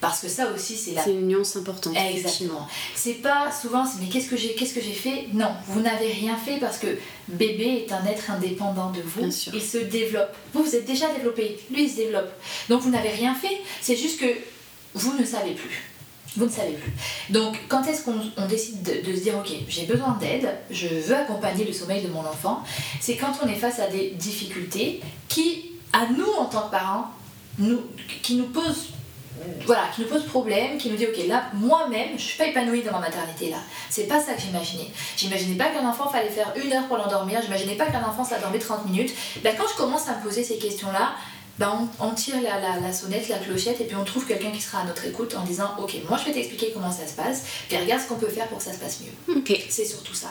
Speaker 2: parce que ça aussi, c'est la.
Speaker 1: C'est une nuance importante.
Speaker 2: Exactement. C'est pas souvent, mais qu'est-ce que j'ai, qu'est-ce que j'ai fait? Non, vous n'avez rien fait parce que bébé est un être indépendant de vous.
Speaker 1: Bien sûr.
Speaker 2: Il se développe. Vous, vous êtes déjà développé. Lui, il se développe. Donc vous n'avez rien fait. C'est juste que vous ne savez plus. Vous ne savez plus. Donc, quand est-ce qu'on décide de, se dire, ok, j'ai besoin d'aide, je veux accompagner le sommeil de mon enfant C'est quand on est face à des difficultés qui, à nous en tant que parents, nous, qui nous posent voilà, qui nous pose problème, qui nous dit ok là moi-même je suis pas épanouie dans ma maternité là. C'est pas ça que j'imaginais. J'imaginais pas qu'un enfant fallait faire une heure pour l'endormir, j'imaginais pas qu'un enfant ça dormait 30 minutes. Ben, quand je commence à me poser ces questions là, ben, on, tire la, la, sonnette, la clochette et puis on trouve quelqu'un qui sera à notre écoute en disant ok moi je vais t'expliquer comment ça se passe, puis regarde ce qu'on peut faire pour que ça se passe mieux. C'est surtout ça.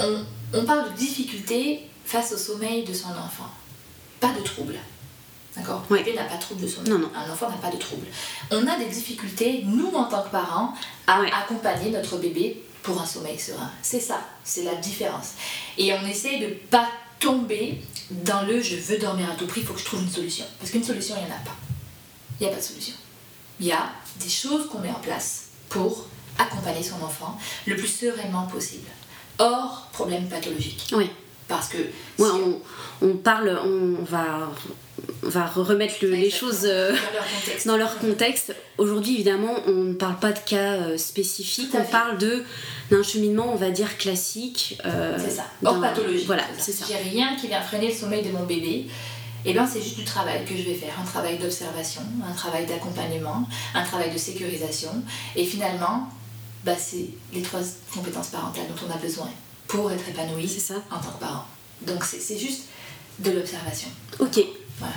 Speaker 2: On, on parle de difficulté face au sommeil de son enfant, pas de trouble. D'accord Un bébé n'a pas de trouble de sommeil. Un enfant n'a pas de trouble. On a des difficultés, nous en tant que parents, à accompagner notre bébé pour un sommeil serein. C'est ça, c'est la différence. Et on essaie de pas tomber dans le je veux dormir à tout prix, il faut que je trouve une solution. Parce qu'une solution, il n'y en a pas. Il n'y a pas de solution. Il y a des choses qu'on met en place pour accompagner son enfant le plus sereinement possible. Hors problème pathologique.
Speaker 1: Oui.
Speaker 2: Parce que.
Speaker 1: on, on, parle, on va on va remettre les choses euh, dans leur contexte. Aujourd'hui, évidemment, on ne parle pas de cas euh, spécifiques, on parle de d'un cheminement, on va dire classique.
Speaker 2: Euh, c'est ça, hors pathologie.
Speaker 1: Voilà, c'est ça.
Speaker 2: J'ai rien qui vient freiner le sommeil de mon bébé. eh ben, c'est juste du travail que je vais faire, un travail d'observation, un travail d'accompagnement, un travail de sécurisation. Et finalement, bah, c'est les trois compétences parentales dont on a besoin pour être épanoui
Speaker 1: ça.
Speaker 2: en tant que parent. Donc c'est juste de l'observation.
Speaker 1: Ok.
Speaker 2: Voilà.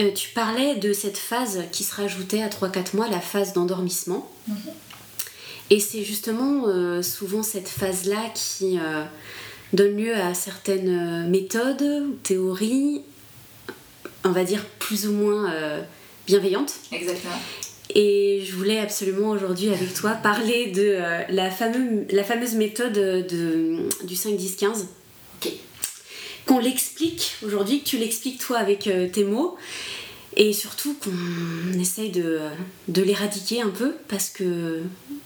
Speaker 1: Euh, tu parlais de cette phase qui se rajoutait à 3-4 mois, la phase d'endormissement.
Speaker 2: Mhm.
Speaker 1: Et c'est justement euh, souvent cette phase-là qui euh, donne lieu à certaines méthodes, théories, on va dire plus ou moins bienveillantes.
Speaker 2: Exactement.
Speaker 1: Et je voulais absolument aujourd'hui avec toi parler de la, fameuse, la fameuse méthode de, du 5-10-15.
Speaker 2: Ok
Speaker 1: qu'on l'explique aujourd'hui, que tu l'expliques toi avec euh, tes mots, et surtout qu'on essaye de, de l'éradiquer un peu, parce que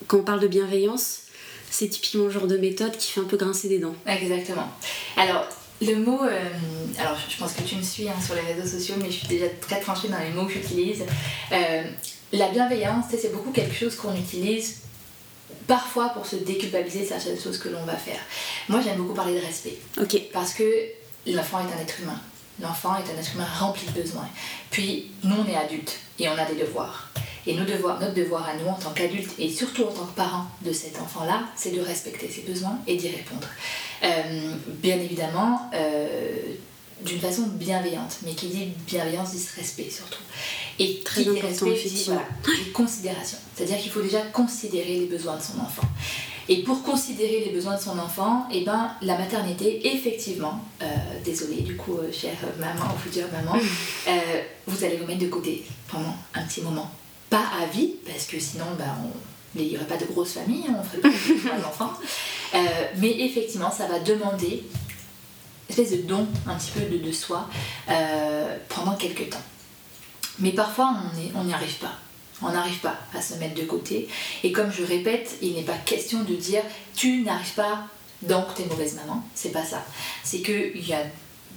Speaker 1: quand on parle de bienveillance, c'est typiquement le genre de méthode qui fait un peu grincer des dents.
Speaker 2: Exactement. Alors, le mot, euh, alors je pense que tu me suis hein, sur les réseaux sociaux, mais je suis déjà très tranchée dans les mots que j'utilise. Euh, la bienveillance, c'est beaucoup quelque chose qu'on utilise parfois pour se déculpabiliser de certaines choses que l'on va faire. Moi, j'aime beaucoup parler de respect.
Speaker 1: Ok.
Speaker 2: Parce que l'enfant est un être humain. L'enfant est un être humain rempli de besoins. Puis nous, on est adultes et on a des devoirs. Et nos devoirs, notre devoir à nous en tant qu'adultes et surtout en tant que parents de cet enfant-là, c'est de respecter ses besoins et d'y répondre. Euh, bien évidemment, euh, d'une façon bienveillante, mais qui dit bienveillance dit respect surtout. Et
Speaker 1: Très
Speaker 2: qui dit respect dit, voilà, considération. C'est-à-dire qu'il faut déjà considérer les besoins de son enfant. Et pour considérer les besoins de son enfant, et eh ben, la maternité, effectivement, euh, désolée du coup, euh, chère maman ou future maman, euh, vous allez vous mettre de côté pendant un petit moment. Pas à vie, parce que sinon, ben, il n'y aurait pas de grosse famille, on ferait pas d'enfants. Euh, mais effectivement, ça va demander espèce de don un petit peu de, de soi pendant quelques temps. Mais parfois, on n'y arrive pas on n'arrive pas à se mettre de côté. Et comme je répète, il n'est pas question de dire tu n'arrives pas, donc es mauvaise maman. C'est pas ça. C'est qu'il y a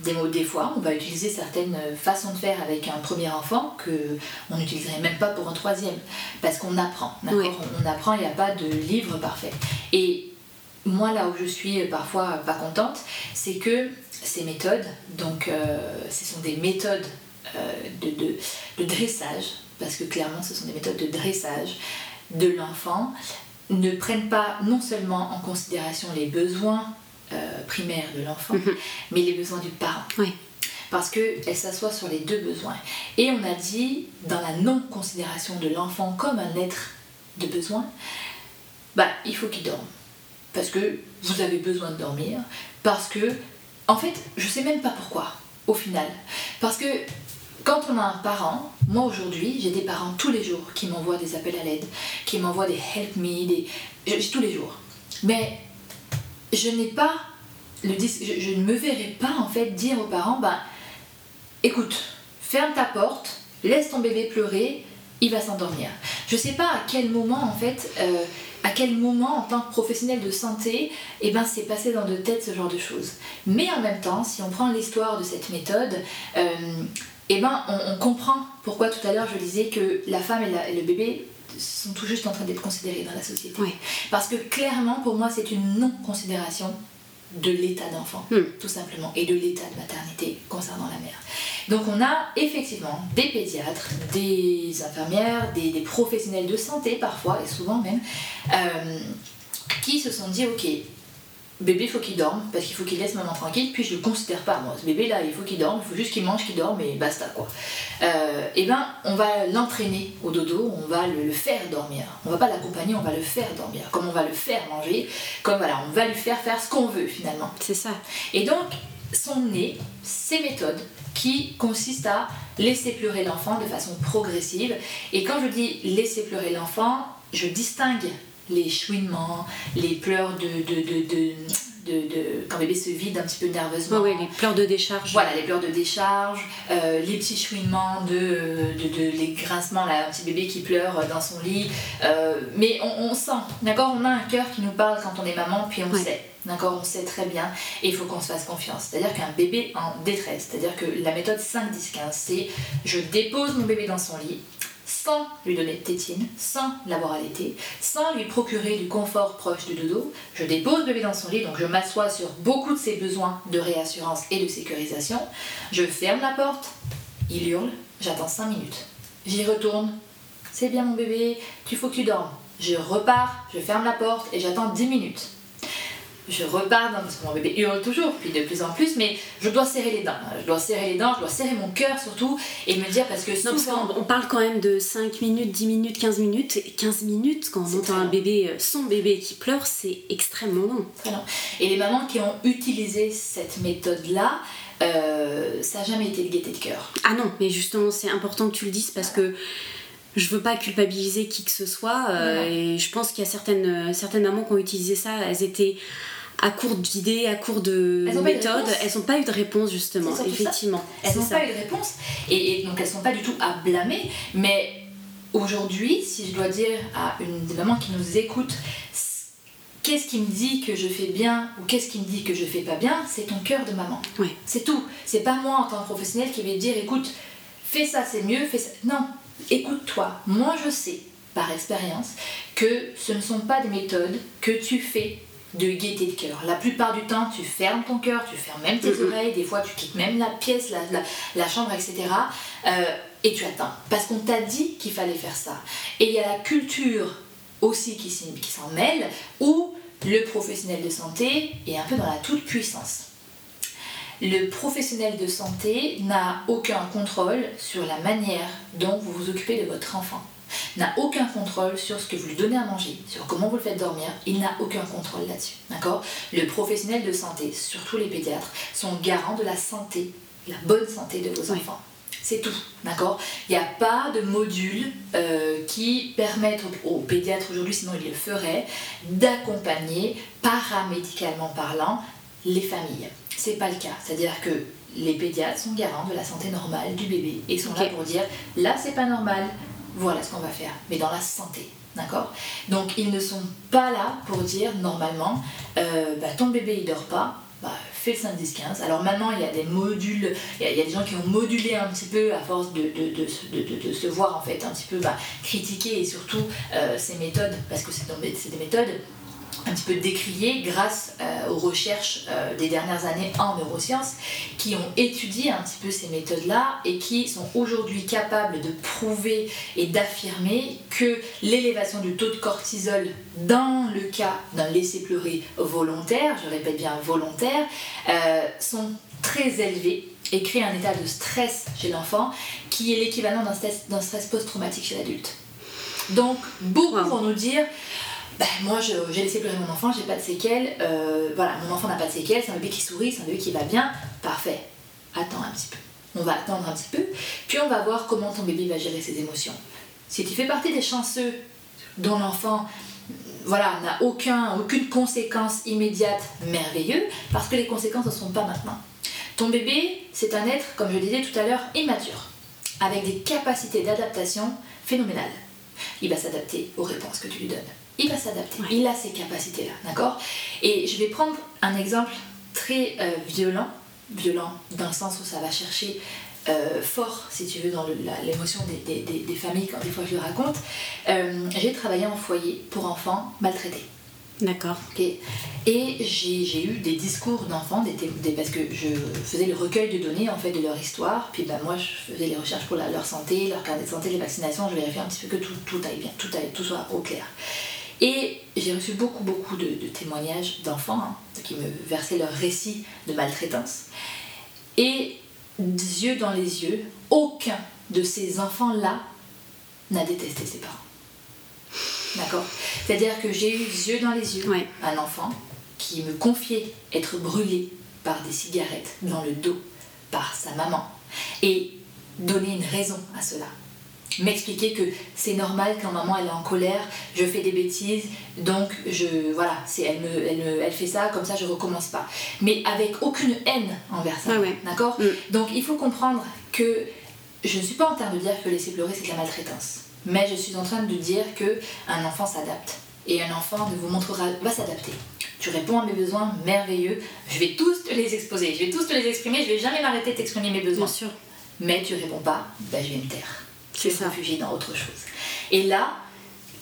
Speaker 2: des mots, des fois, on va utiliser certaines façons de faire avec un premier enfant que on n'utiliserait même pas pour un troisième. Parce qu'on apprend, On apprend, il n'y a pas de livre parfait. Et moi, là où je suis parfois pas contente, c'est que ces méthodes, donc euh, ce sont des méthodes euh, de, de dressage, parce que clairement ce sont des méthodes de dressage de l'enfant, ne prennent pas non seulement en considération les besoins euh, primaires de l'enfant, mhm. mais les besoins du parent. Parce qu'elle s'assoit sur les deux besoins. Et on a dit, dans la non-considération de l'enfant comme un être de besoin, bah, il faut qu'il dorme. Parce que vous avez besoin de dormir. Parce que, en fait, je sais même pas pourquoi, au final. Parce que quand on a un parent, moi aujourd'hui, j'ai des parents tous les jours qui m'envoient des appels à l'aide, qui m'envoient des help me, des... tous les jours. Mais je n'ai pas le je, ne me verrai pas en fait dire aux parents, ben écoute, ferme ta porte, laisse ton bébé pleurer, il va s'endormir. Je sais pas à quel moment en fait, euh, à quel moment en tant que professionnel de santé, eh ben c'est passé dans de têtes ce genre de choses. Mais en même temps, si on prend l'histoire de cette méthode, euh, eh ben, on, comprend pourquoi tout à l'heure je disais que la femme et, le bébé sont tout juste en train d'être considérés dans la société. Parce que clairement, pour moi, c'est une non-considération de l'état d'enfant, hmm. tout simplement, et de l'état de maternité concernant la mère. Donc on a effectivement des pédiatres, des infirmières, des, professionnels de santé parfois, et souvent même, euh, qui se sont dit, ok, bébé, il faut qu'il dorme, parce qu'il faut qu'il laisse maman tranquille, puis je le considère pas, moi. Ce bébé là, il faut qu'il dorme, il faut juste qu'il mange, qu'il dorme, et basta, quoi. et euh, eh ben, on va l'entraîner au dodo, on va le, faire dormir. On va pas l'accompagner, on va le faire dormir. Comme on va le faire manger, comme voilà, on va lui faire faire ce qu'on veut, finalement.
Speaker 1: C'est ça.
Speaker 2: Et donc, sont nées ces méthodes qui consistent à laisser pleurer l'enfant de façon progressive. Et quand je dis laisser pleurer l'enfant, je distingue les chouinements, les pleurs de, de, de, de, quand bébé se vide un petit peu nerveusement.
Speaker 1: Oui, les pleurs de décharge.
Speaker 2: Voilà, les pleurs de décharge, euh, les petits chouinements, de, de, les grincements, là, un petit bébé qui pleure dans son lit. Euh, mais on, sent, d'accord On a un cœur qui nous parle quand on est maman, puis on sait. D'accord, on sait très bien et il faut qu'on se fasse confiance. C'est-à-dire qu'un bébé en détresse, c'est-à-dire que la méthode 5-10-15, c'est je dépose mon bébé dans son lit, sans lui donner de tétine, sans l'avoir allaité, sans lui procurer du confort proche du dodo. Je dépose bébé dans son lit, donc je m'assois sur beaucoup de ses besoins de réassurance et de sécurisation. Je ferme la porte, il hurle, j'attends 5 minutes. J'y retourne, c'est bien mon bébé, tu faut que tu dormes. Je repars, je ferme la porte et j'attends 10 minutes je repars, parce que mon bébé hurle toujours, puis de plus en plus, mais je dois serrer les dents. Je dois serrer les dents, je dois serrer mon cœur surtout, et me dire, parce que souvent...
Speaker 1: on parle quand même de 5 minutes, 10 minutes, 15 minutes. 15 minutes, quand on entend un bébé, euh, son bébé qui pleure, c'est extrêmement long.
Speaker 2: Très long. Et les mamans qui ont utilisé cette méthode-là, euh, ça n'a jamais été de gaieté de cœur.
Speaker 1: Ah non, mais justement, c'est important que tu le dises parce que je veux pas culpabiliser qui que ce soit euh, et je pense qu'il y a certaines, certaines mamans qui ont utilisé ça, elles étaient à court d'idées, à court de méthodes, elles n'ont pas eu de réponse justement, effectivement.
Speaker 2: Elles n'ont pas eu de réponse et, donc elles sont pas du tout à blâmer, mais aujourd'hui, si je dois dire à une des mamans qui nous écoute, qu'est-ce qui me dit que je fais bien ou qu'est-ce qui me dit que je fais pas bien, c'est ton cœur de maman. C'est tout. C'est pas moi en tant que professionnel qui vais dire écoute, fais ça c'est mieux, fais ça. Non, écoute-toi. Moi je sais par expérience que ce ne sont pas des méthodes que tu fais de gaieté de cœur. La plupart du temps, tu fermes ton cœur, tu fermes même tes oreilles, des fois tu quittes même la pièce, la, la, chambre, etc. Euh, et tu attends. Parce qu'on t'a dit qu'il fallait faire ça. Et il y a la culture aussi qui, qui s'en mêle, où le professionnel de santé est un peu dans la toute-puissance. Le professionnel de santé n'a aucun contrôle sur la manière dont vous vous occupez de votre enfant n'a aucun contrôle sur ce que vous lui donnez à manger, sur comment vous le faites dormir, il n'a aucun contrôle là-dessus. D'accord? Le professionnel de santé, surtout les pédiatres, sont garants de la santé, la bonne santé de vos enfants. C'est tout, d'accord? Il n'y a pas de module euh, qui permettent aux, pédiatres aujourd'hui, sinon ils le feraient, d'accompagner paramédicalement parlant les familles. C'est pas le cas, c'est-à-dire que les pédiatres sont garants de la santé normale du bébé et sont là pour dire là c'est pas normal, voilà ce qu'on va faire, mais dans la santé. D'accord? Donc ils ne sont pas là pour dire normalement, euh, bah, ton bébé il dort pas, bah, fais le 5, 10, 15. Alors maintenant il y a des modules, il y, a, des gens qui ont modulé un petit peu à force de, de, se voir en fait un petit peu bah, critiquer et surtout euh, ces méthodes, parce que c'est des méthodes un petit peu décrié grâce euh, aux recherches euh, des dernières années en neurosciences qui ont étudié un petit peu ces méthodes-là et qui sont aujourd'hui capables de prouver et d'affirmer que l'élévation du taux de cortisol dans le cas d'un laisser-pleurer volontaire, je répète bien volontaire, euh, sont très élevés et créent un état de stress chez l'enfant qui est l'équivalent d'un stress, stress post-traumatique chez l'adulte. Donc beaucoup vont nous dire bah, moi j'ai laissé pleurer mon enfant, j'ai pas de séquelles, euh, voilà, mon enfant n'a pas de séquelles, c'est un bébé qui sourit, c'est un bébé qui va bien, parfait. Attends un petit peu. On va attendre un petit peu, puis on va voir comment ton bébé va gérer ses émotions. Si tu fais partie des chanceux dont l'enfant voilà, n'a aucun, aucune conséquence immédiate merveilleuse, parce que les conséquences ne sont pas maintenant. Ton bébé, c'est un être, comme je disais tout à l'heure, immature, avec des capacités d'adaptation phénoménales. Il va s'adapter aux réponses que tu lui donnes il va s'adapter. Il a ces capacités-là, d'accord? Et je vais prendre un exemple très euh, violent, violent dans le sens où ça va chercher euh, fort, si tu veux, dans l'émotion des, familles quand des fois je le raconte. Euh, j'ai travaillé en foyer pour enfants maltraités.
Speaker 1: D'accord.
Speaker 2: Et j'ai eu des discours d'enfants, des, parce que je faisais le recueil de données en fait de leur histoire, puis ben, moi je faisais les recherches pour leur santé, leur carnet de santé, les vaccinations, je vérifiais un petit peu que tout, tout aille bien, tout, aille, tout soit au clair. Et j'ai reçu beaucoup, beaucoup de, témoignages d'enfants hein, qui me versaient leur récit de maltraitance. Et yeux dans les yeux, aucun de ces enfants-là n'a détesté ses parents. D'accord? C'est-à-dire que j'ai eu yeux dans les yeux un enfant qui me confiait être brûlé par des cigarettes dans le dos par sa maman et donner une raison à cela m'expliquer que c'est normal quand maman elle est en colère, je fais des bêtises, donc je voilà, c'est elle me, elle, elle fait ça comme ça je recommence pas. Mais avec aucune haine envers ça, d'accord mm. Donc il faut comprendre que je ne suis pas en train de dire que laisser pleurer c'est de la maltraitance, mais je suis en train de dire que un enfant s'adapte et un enfant ne vous montrera va s'adapter. Tu réponds à mes besoins merveilleux, je vais tous te les exposer, je vais tous te les exprimer, je vais jamais m'arrêter de t'exprimer mes besoins.
Speaker 1: Bien sûr.
Speaker 2: Mais tu réponds pas, ben je vais me taire se réfugier dans autre chose. Et là,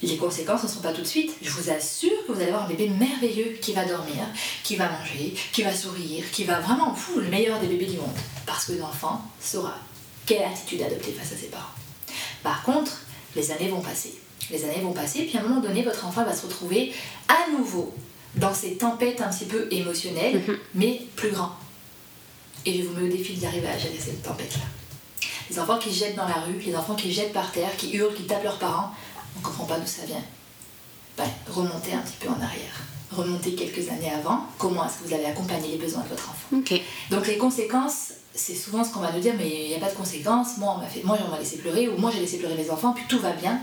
Speaker 2: les conséquences ne sont pas tout de suite. Je vous assure que vous allez avoir un bébé merveilleux qui va dormir, qui va manger, qui va sourire, qui va vraiment vous le meilleur des bébés du monde. Parce que l'enfant saura quelle attitude adopter face à ses parents. Par contre, les années vont passer. Les années vont passer, puis à un moment donné, votre enfant va se retrouver à nouveau dans ces tempêtes un petit peu émotionnelles, mhm. mais plus grand. Et je vous mets au défi d'arriver à gérer cette tempête-là. Les enfants qui jettent dans la rue, les enfants qui jettent par terre, qui hurlent, qui tapent leurs parents, on ne comprend pas d'où ça vient. Ben, remontez un petit peu en arrière. Remontez quelques années avant. Comment est-ce que vous avez accompagné les besoins de votre enfant? Donc les conséquences, c'est souvent ce qu'on va nous dire, mais il n'y a pas de conséquences. Moi, on m'a fait, moi, on m'a laissé pleurer, ou moi, j'ai laissé pleurer mes enfants, puis tout va bien.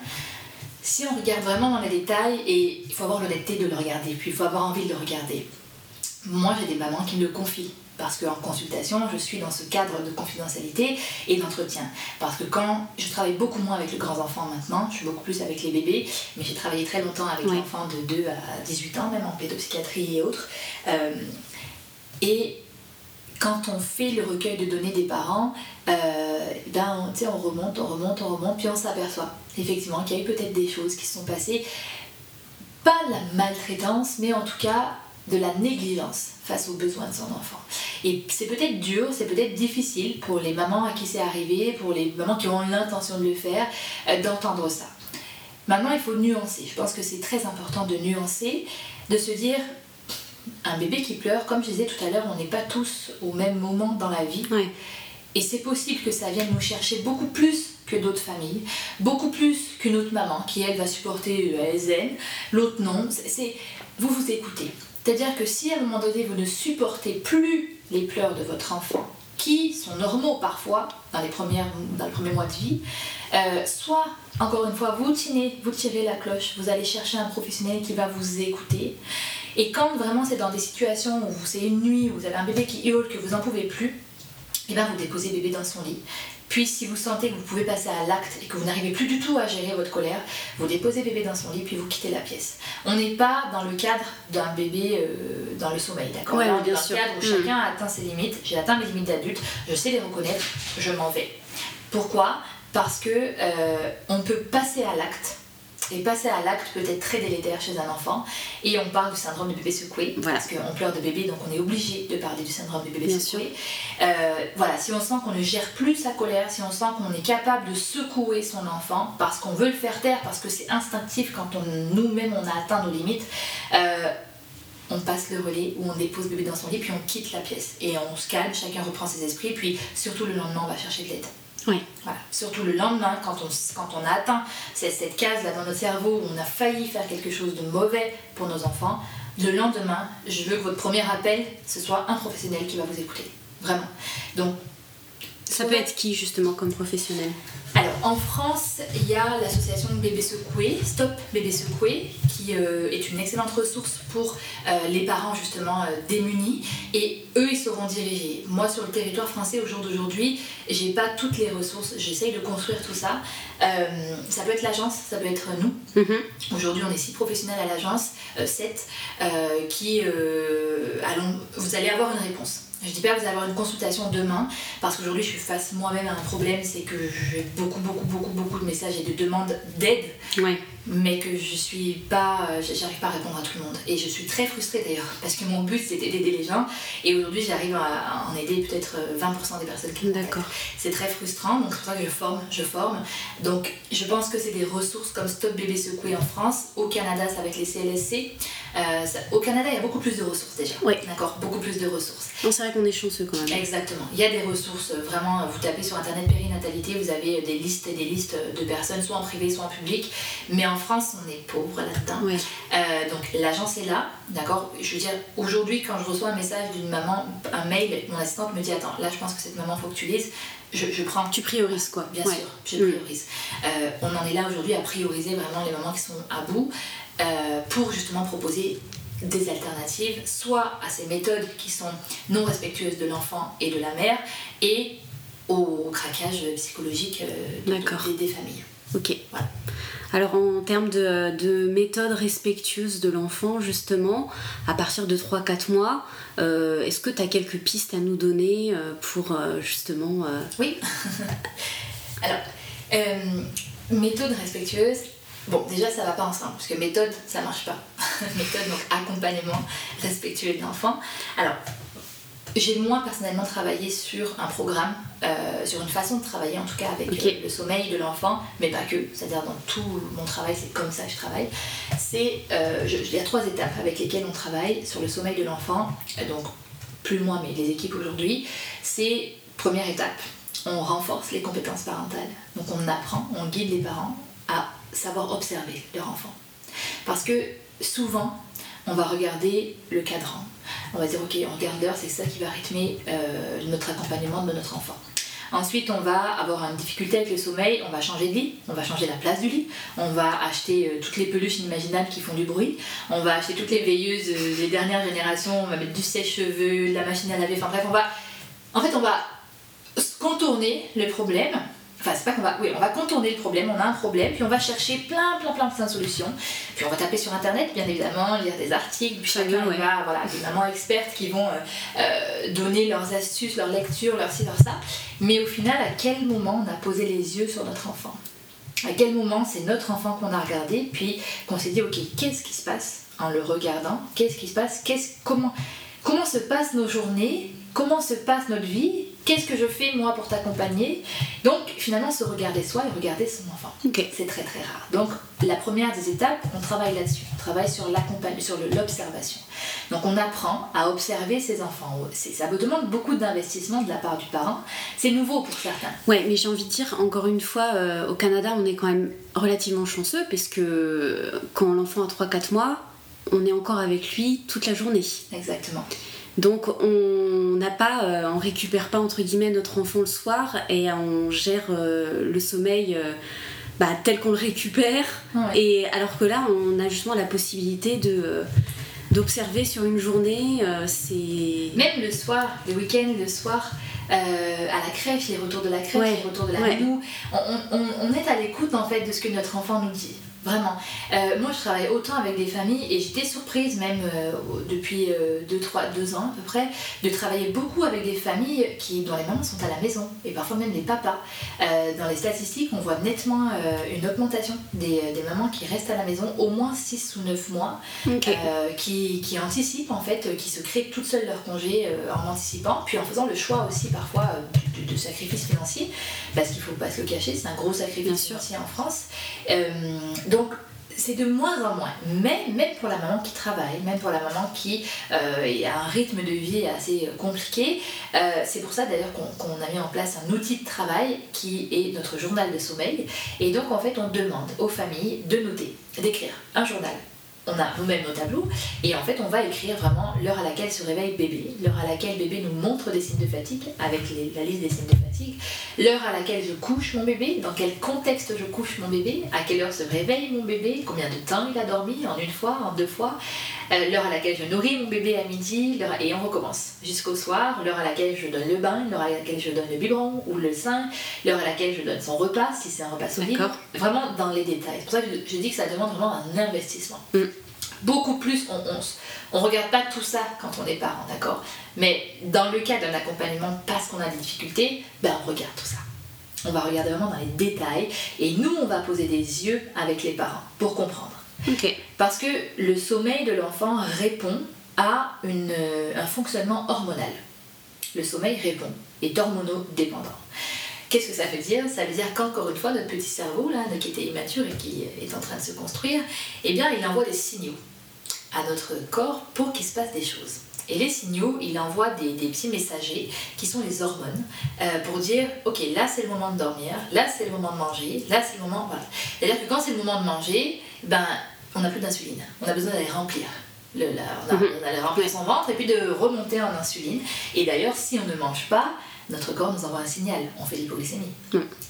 Speaker 2: Si on regarde vraiment dans les détails, et il faut avoir l'honnêteté de le regarder, puis il faut avoir envie de le regarder. Moi, j'ai des mamans qui me le confient parce qu'en consultation, je suis dans ce cadre de confidentialité et d'entretien. Parce que quand je travaille beaucoup moins avec les grands enfants maintenant, je suis beaucoup plus avec les bébés, mais j'ai travaillé très longtemps avec les enfants de 2 à 18 ans, même en pédopsychiatrie et autres. Euh, et quand on fait le recueil de données des parents, euh, ben, on, on remonte, on remonte, on remonte, puis on s'aperçoit effectivement qu'il y a eu peut-être des choses qui se sont passées. Pas de la maltraitance, mais en tout cas de la négligence face aux besoins de son enfant. Et c'est peut-être dur, c'est peut-être difficile pour les mamans à qui c'est arrivé, pour les mamans qui ont l'intention de le faire, euh, d'entendre ça. Maintenant, il faut nuancer. Je pense que c'est très important de nuancer, de se dire, un bébé qui pleure, comme je disais tout à l'heure, on n'est pas tous au même moment dans la vie. Et c'est possible que ça vienne nous chercher beaucoup plus que d'autres familles, beaucoup plus qu'une autre maman qui, elle, va supporter euh, zen, l'autre non. C'est, vous vous écoutez. C'est-à-dire que si à un moment donné vous ne supportez plus les pleurs de votre enfant, qui sont normaux parfois dans les, premières, dans premiers mois de vie, euh, soit, encore une fois, vous tirez, vous tirez la cloche, vous allez chercher un professionnel qui va vous écouter. Et quand vraiment c'est dans des situations où c'est une nuit, où vous avez un bébé qui hurle, que vous n'en pouvez plus, et eh bien vous déposez bébé dans son lit. Puis si vous sentez que vous pouvez passer à l'acte et que vous n'arrivez plus du tout à gérer votre colère, vous déposez bébé dans son lit puis vous quittez la pièce. On n'est pas dans le cadre d'un bébé euh, dans le sommeil, d'accord?
Speaker 1: Ouais,
Speaker 2: on est
Speaker 1: dans le
Speaker 2: cadre où mm. chacun a atteint ses limites. J'ai atteint mes limites d'adulte, je sais les reconnaître, je m'en vais. Pourquoi? Parce que euh, on peut passer à l'acte et passer à l'acte peut être très délétère chez un enfant. Et on parle du syndrome du bébé secoué, parce qu'on pleure de bébé, donc on est obligé de parler du syndrome du bébé secoué. Euh, voilà, si on sent qu'on ne gère plus sa colère, si on sent qu'on est capable de secouer son enfant, parce qu'on veut le faire taire, parce que c'est instinctif quand on, nous-mêmes on a atteint nos limites, euh, on passe le relais ou on dépose bébé dans son lit, puis on quitte la pièce. Et on se calme, chacun reprend ses esprits, puis surtout le lendemain, on va chercher de l'aide.
Speaker 1: Oui.
Speaker 2: Voilà. Surtout le lendemain, quand on, quand on a atteint cette case-là dans notre cerveau où on a failli faire quelque chose de mauvais pour nos enfants, le lendemain, je veux que votre premier appel, ce soit un professionnel qui va vous écouter. Vraiment. Donc,
Speaker 1: ça peut être qui justement comme professionnel?
Speaker 2: Alors en France, il y a l'association Bébé Secoué, Stop Bébé Secoué, qui euh, est une excellente ressource pour euh, les parents justement euh, démunis et eux ils seront dirigés. Moi sur le territoire français au jour d'aujourd'hui, j'ai pas toutes les ressources, j'essaye de construire tout ça. ça peut être l'agence, ça peut être nous. Mhm. Aujourd'hui on est six professionnels à l'agence, sept, qui allons, vous allez avoir une réponse. Je dis pas que vous allez avoir une consultation demain, parce qu'aujourd'hui je suis face moi-même à un problème, c'est que j'ai beaucoup, beaucoup, beaucoup, beaucoup de messages et de demandes d'aide, mais que je suis pas, euh, j'arrive pas à répondre à tout le monde. Et je suis très frustrée d'ailleurs, parce que mon but c'était d'aider les gens, et aujourd'hui j'arrive à en aider peut-être 20% euh, des personnes qui
Speaker 1: D'accord.
Speaker 2: C'est très frustrant, donc c'est pour ça que je forme, je forme. Donc je pense que c'est des ressources comme Stop Bébé Secoué en France, au Canada c'est avec les CLSC. Euh, au Canada il y a beaucoup plus de ressources déjà. D'accord, beaucoup plus de ressources.
Speaker 1: c'est vrai qu'on est chanceux quand même.
Speaker 2: Exactement. Il y a des ressources, vraiment, vous tapez sur internet périnatalité, vous avez des listes et des listes de personnes, soit en privé, soit en public. Mais en France, on est pauvre là-dedans. Euh, donc l'agence est là, d'accord? Je veux dire, aujourd'hui, quand je reçois un message d'une maman, un mail, mon assistante me dit Attends, là, je pense que cette maman, faut que tu lises. Je, prends.
Speaker 1: Tu priorises quoi
Speaker 2: Bien sûr, je priorise. Euh, on en est là aujourd'hui à prioriser vraiment les mamans qui sont à bout euh, pour justement proposer des alternatives, soit à ces méthodes qui sont non respectueuses de l'enfant et de la mère, et au craquage psychologique des, familles.
Speaker 1: Ok. Alors en termes de, de méthodes respectueuses de l'enfant, justement, à partir de 3-4 mois, euh, est-ce que tu as quelques pistes à nous donner pour justement...
Speaker 2: Oui. Alors, méthode respectueuse, Bon, déjà, ça va pas ensemble, parce que méthode, ça marche pas. méthode, donc accompagnement respectueux de l'enfant. Alors, j'ai moins personnellement travaillé sur un programme, euh, sur une façon de travailler en tout cas avec euh, le sommeil de l'enfant, mais pas que, c'est-à-dire dans tout mon travail, c'est comme ça que je travaille. C'est, euh, il y a trois étapes avec lesquelles on travaille sur le sommeil de l'enfant, donc plus moi, mais les équipes aujourd'hui. C'est première étape, on renforce les compétences parentales, donc on apprend, on guide les parents à savoir observer leur enfant. Parce que souvent, on va regarder le cadran. On va dire, ok, on regarde l'heure, c'est ça qui va rythmer euh, notre accompagnement de notre enfant. Ensuite, on va avoir une difficulté avec le sommeil, on va changer de lit, on va changer la place du lit, on va acheter euh, toutes les peluches inimaginables qui font du bruit, on va acheter toutes les veilleuses euh, des dernières générations, on va mettre du sèche-cheveux, la machine à laver, enfin bref, on va. En fait, on va contourner le problème Enfin, c'est pas qu'on va. Oui, on va contourner le problème, on a un problème, puis on va chercher plein, plein, plein, de solutions. Puis on va taper sur internet, bien évidemment, lire des articles, puis chacun va, voilà, des mamans expertes qui vont euh, euh, donner leurs astuces, leurs lectures, leurs ci, leurs ça. Mais au final, à quel moment on a posé les yeux sur notre enfant? À quel moment c'est notre enfant qu'on a regardé, puis qu'on s'est dit, ok, qu'est-ce qui se passe en le regardant? Qu'est-ce qui se passe? Qu'est-ce, comment, comment se passent nos journées? Comment se passe notre vie? Qu'est-ce que je fais moi pour t'accompagner? Donc finalement se regarder soi et regarder son enfant. C'est très très rare. Donc la première des étapes, on travaille là-dessus. On travaille sur l'accompagnement, sur l'observation. Donc on apprend à observer ses enfants. Ça me demande beaucoup d'investissement de la part du parent. C'est nouveau pour certains.
Speaker 1: Ouais, mais j'ai envie de dire encore une fois, euh, au Canada, on est quand même relativement chanceux parce que quand l'enfant a 3-4 mois, on est encore avec lui toute la journée.
Speaker 2: Exactement.
Speaker 1: Donc on n'a pas, euh, on récupère pas entre guillemets notre enfant le soir et on gère euh, le sommeil euh, bah, tel qu'on le récupère. Et alors que là, on a justement la possibilité de d'observer sur une journée. c'est
Speaker 2: même le soir, le week-end, le soir. à la crèche, les retours de la crèche, les retours de la ouais. on, on, est à l'écoute en fait de ce que notre enfant nous dit. Vraiment. Euh, moi, je travaille autant avec des familles et j'étais surprise, même euh, depuis 2 euh, trois, deux ans à peu près, de travailler beaucoup avec des familles qui, dont les mamans sont à la maison et parfois même les papas. dans les statistiques, on voit nettement une augmentation des, des, mamans qui restent à la maison au moins 6 ou 9 mois, qui, qui, anticipent en fait, qui se créent toutes seules leur congé en anticipant, puis en faisant le choix aussi parfois de, sacrifice financier, parce qu'il ne faut pas se le cacher, c'est un gros sacrifice financier en France. Donc, c'est de moins en moins. Mais même pour la maman qui travaille, même pour la maman qui euh, a un rythme de vie assez compliqué, euh, c'est pour ça d'ailleurs qu'on a mis en place un outil de travail qui est notre journal de sommeil. Et donc en fait on demande aux familles de noter, d'écrire un journal on a nous-mêmes nos tableaux, et en fait on va écrire vraiment l'heure à laquelle se réveille bébé, l'heure à laquelle bébé nous montre des signes de fatigue, avec la liste des signes de fatigue, l'heure à laquelle je couche mon bébé, dans quel contexte je couche mon bébé, à quelle heure se réveille mon bébé, combien de temps il a dormi, en une fois, en deux fois, euh, l'heure à laquelle je nourris mon bébé à midi, et on recommence jusqu'au soir, l'heure à laquelle je donne le bain, l'heure à laquelle je donne le biberon ou le sein, l'heure à laquelle je donne son repas, si c'est un repas solide, vraiment dans les détails. C'est pour ça que je, dis que ça demande vraiment un investissement. Mm beaucoup plus, on, on, regarde pas tout ça quand on est parent, d'accord? Mais dans le cas d'un accompagnement parce qu'on a des difficultés, ben on regarde tout ça. On va regarder vraiment dans les détails et nous, on va poser des yeux avec les parents pour comprendre. Parce que le sommeil de l'enfant répond à une, un fonctionnement hormonal. Le sommeil répond, est hormonodépendant. Qu'est-ce que ça veut dire? Ça veut dire qu'encore une fois, notre petit cerveau, là, qui était immature et qui est en train de se construire, eh bien, il envoie des signaux à notre corps pour qu'il se passe des choses. Et les signaux, il envoie des, petits messagers qui sont les hormones euh, pour dire ok, là c'est le moment de dormir, là c'est le moment de manger, là c'est le moment. Voilà. C'est-à-dire que quand c'est le moment de manger, ben, on n'a plus d'insuline. On a besoin d'aller remplir. Le, on, a, mhm. on remplir son ventre et puis de remonter en insuline. Et d'ailleurs, si on ne mange pas, notre corps nous envoie un signal, on fait l'hypoglycémie.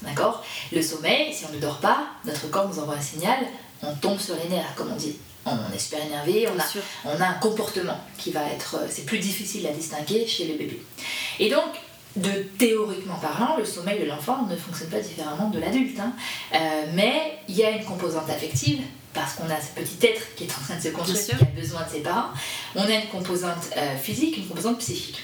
Speaker 2: D'accord? Le sommeil, si on ne dort pas, notre corps nous envoie un signal, on tombe sur les nerfs, comme on dit. On est super énervé, on a, on a un comportement qui va être. Euh, c'est plus difficile à distinguer chez le bébé. Et donc, de théoriquement parlant, le sommeil de l'enfant ne fonctionne pas différemment de l'adulte. Hein. Euh, mais il y a une composante affective, parce qu'on a ce petit être qui est en train de se construire, qui a besoin de ses parents. On a une composante euh, physique, une composante psychique.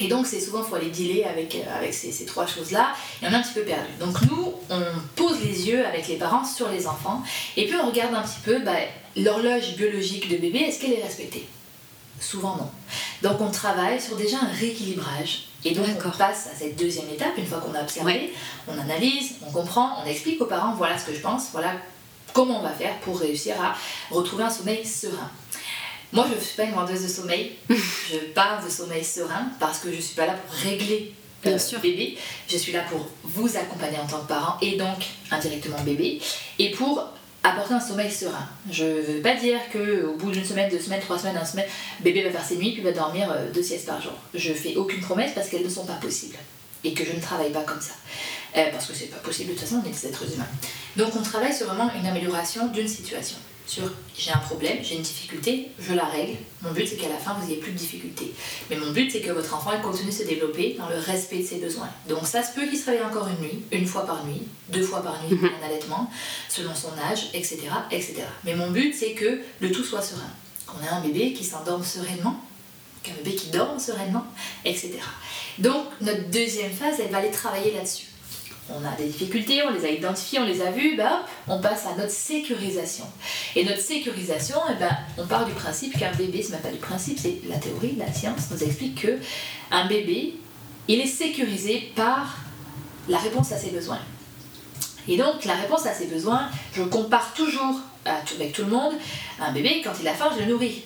Speaker 2: Et donc, c'est souvent, il faut aller dealer avec, euh, avec ces, ces trois choses-là, et on est un petit peu perdu. Donc, nous, on pose les yeux avec les parents sur les enfants, et puis on regarde un petit peu bah, l'horloge biologique de bébé, est-ce qu'elle est respectée? Souvent non. Donc, on travaille sur déjà un rééquilibrage. Et donc, on passe à cette deuxième étape, une fois qu'on a observé, on analyse, on comprend, on explique aux parents voilà ce que je pense, voilà comment on va faire pour réussir à retrouver un sommeil serein. Moi, je ne suis pas une vendeuse de sommeil. je parle de sommeil serein parce que je ne suis pas là pour régler
Speaker 1: Bien
Speaker 2: euh,
Speaker 1: sûr.
Speaker 2: bébé. Je suis là pour vous accompagner en tant que parent et donc indirectement bébé. Et pour apporter un sommeil serein. Je ne veux pas dire qu'au bout d'une semaine, deux semaines, trois semaines, un semaine, bébé va faire ses nuits puis va dormir euh, deux siestes par jour. Je fais aucune promesse parce qu'elles ne sont pas possibles et que je ne travaille pas comme ça. Euh, parce que c'est pas possible, de toute façon, on est des êtres humains. Donc on travaille sur vraiment une amélioration d'une situation. Sur j'ai un problème, j'ai une difficulté, je la règle. Mon but c'est qu'à la fin vous n'ayez plus de difficulté. Mais mon but c'est que votre enfant il continue de se développer dans le respect de ses besoins. Donc ça se peut qu'il se réveille encore une nuit, une fois par nuit, deux fois par nuit
Speaker 1: Mhm.
Speaker 2: en allaitement, selon son âge, etc., etc. Mais mon but c'est que le tout soit serein. Qu'on ait un bébé qui s'endorme sereinement, qu'un bébé qui dorme sereinement, etc. Donc notre deuxième phase, elle va aller travailler là-dessus. On a des difficultés, on les a identifiées, on les a vues, hop, on passe à notre sécurisation. Et notre sécurisation, eh ben, on part du principe qu'un bébé, ce n'est pas du principe, c'est la théorie, la science nous explique que un bébé, il est sécurisé par la réponse à ses besoins. Et donc, la réponse à ses besoins, je compare toujours avec tout le monde, un bébé, quand il a faim, je le nourris.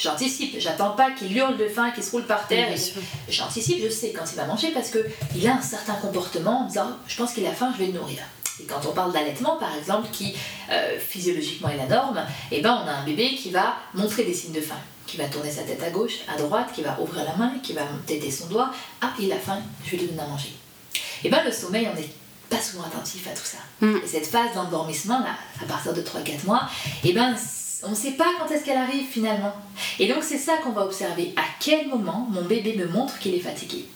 Speaker 2: J'anticipe, j'attends pas qu'il hurle de faim, qu'il se roule par terre.
Speaker 1: Sûr.
Speaker 2: J'anticipe, je sais quand il va manger parce qu'il a un certain comportement en disant je pense qu'il a faim, je vais le nourrir. Et quand on parle d'allaitement, par exemple, qui euh, physiologiquement est la norme, eh ben, on a un bébé qui va montrer des signes de faim, qui va tourner sa tête à gauche, à droite, qui va ouvrir la main, qui va têter son doigt. Ah, il a faim, je vais lui donner à manger. Et ben le sommeil, on n'est pas souvent attentif à tout ça.
Speaker 1: Mm.
Speaker 2: Et cette phase d'endormissement, là, à partir de 3-4 mois, et ben on ne sait pas quand est-ce qu'elle arrive finalement. Et donc c'est ça qu'on va observer. À quel moment mon bébé me montre qu'il est fatigué?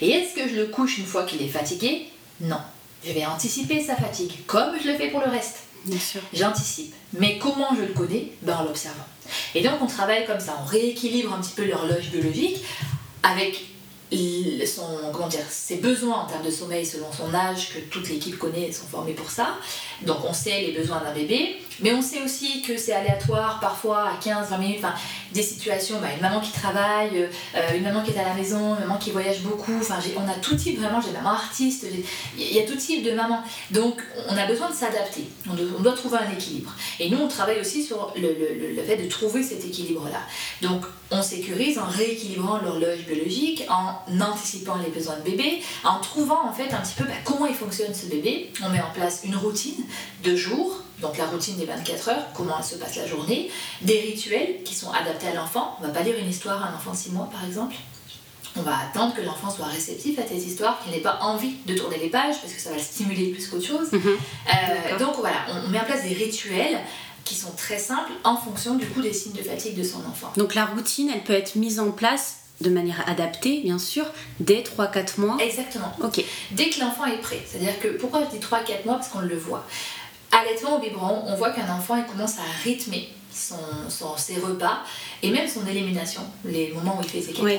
Speaker 2: Et est-ce que je le couche une fois qu'il est fatigué? Non. Je vais anticiper sa fatigue, comme je le fais pour le reste.
Speaker 1: Bien sûr.
Speaker 2: J'anticipe. Mais comment je le connais? Ben, En l'observant. Et donc on travaille comme ça, on rééquilibre un petit peu l'horloge biologique avec son, comment dire, ses besoins en termes de sommeil selon son âge, que toute l'équipe connaît, sont formés pour ça. Donc on sait les besoins d'un bébé, mais on sait aussi que c'est aléatoire parfois à 15-20 minutes, enfin des situations, bah, une maman qui travaille, euh, une maman qui est à la maison, une maman qui voyage beaucoup, enfin on a tout type vraiment, j'ai artistes, j'ai- il y a tout type de mamans. Donc on a besoin de s'adapter, on, doit- trouver un équilibre. Et nous on travaille aussi sur le, fait de trouver cet équilibre-là. Donc on sécurise en rééquilibrant l'horloge biologique, en anticipant les besoins de bébé, en trouvant en fait un petit peu bah, comment il fonctionne ce bébé. On met en place une routine de jour, donc la routine des 24 heures, comment se passe la journée, des rituels qui sont adaptés à l'enfant. On va pas lire une histoire à un enfant de 6 mois par exemple. On va attendre que l'enfant soit réceptif à tes histoires, qu'il n'ait pas envie de tourner les pages parce que ça va le stimuler plus qu'autre chose.
Speaker 1: Mhm.
Speaker 2: Euh, donc voilà, on met en place des rituels qui sont très simples en fonction du coup des signes de fatigue de son enfant.
Speaker 1: Donc la routine, elle peut être mise en place de manière adaptée, bien sûr, dès 3-4 mois.
Speaker 2: Exactement.
Speaker 1: Ok.
Speaker 2: Dès que l'enfant est prêt. C'est-à-dire que pourquoi je dis 3-4 mois? Parce qu'on le voit. Allaitement au biberon, on voit qu'un enfant il commence à rythmer son, son- ses repas et même son élimination, les moments où il fait ses caca,
Speaker 1: Oui.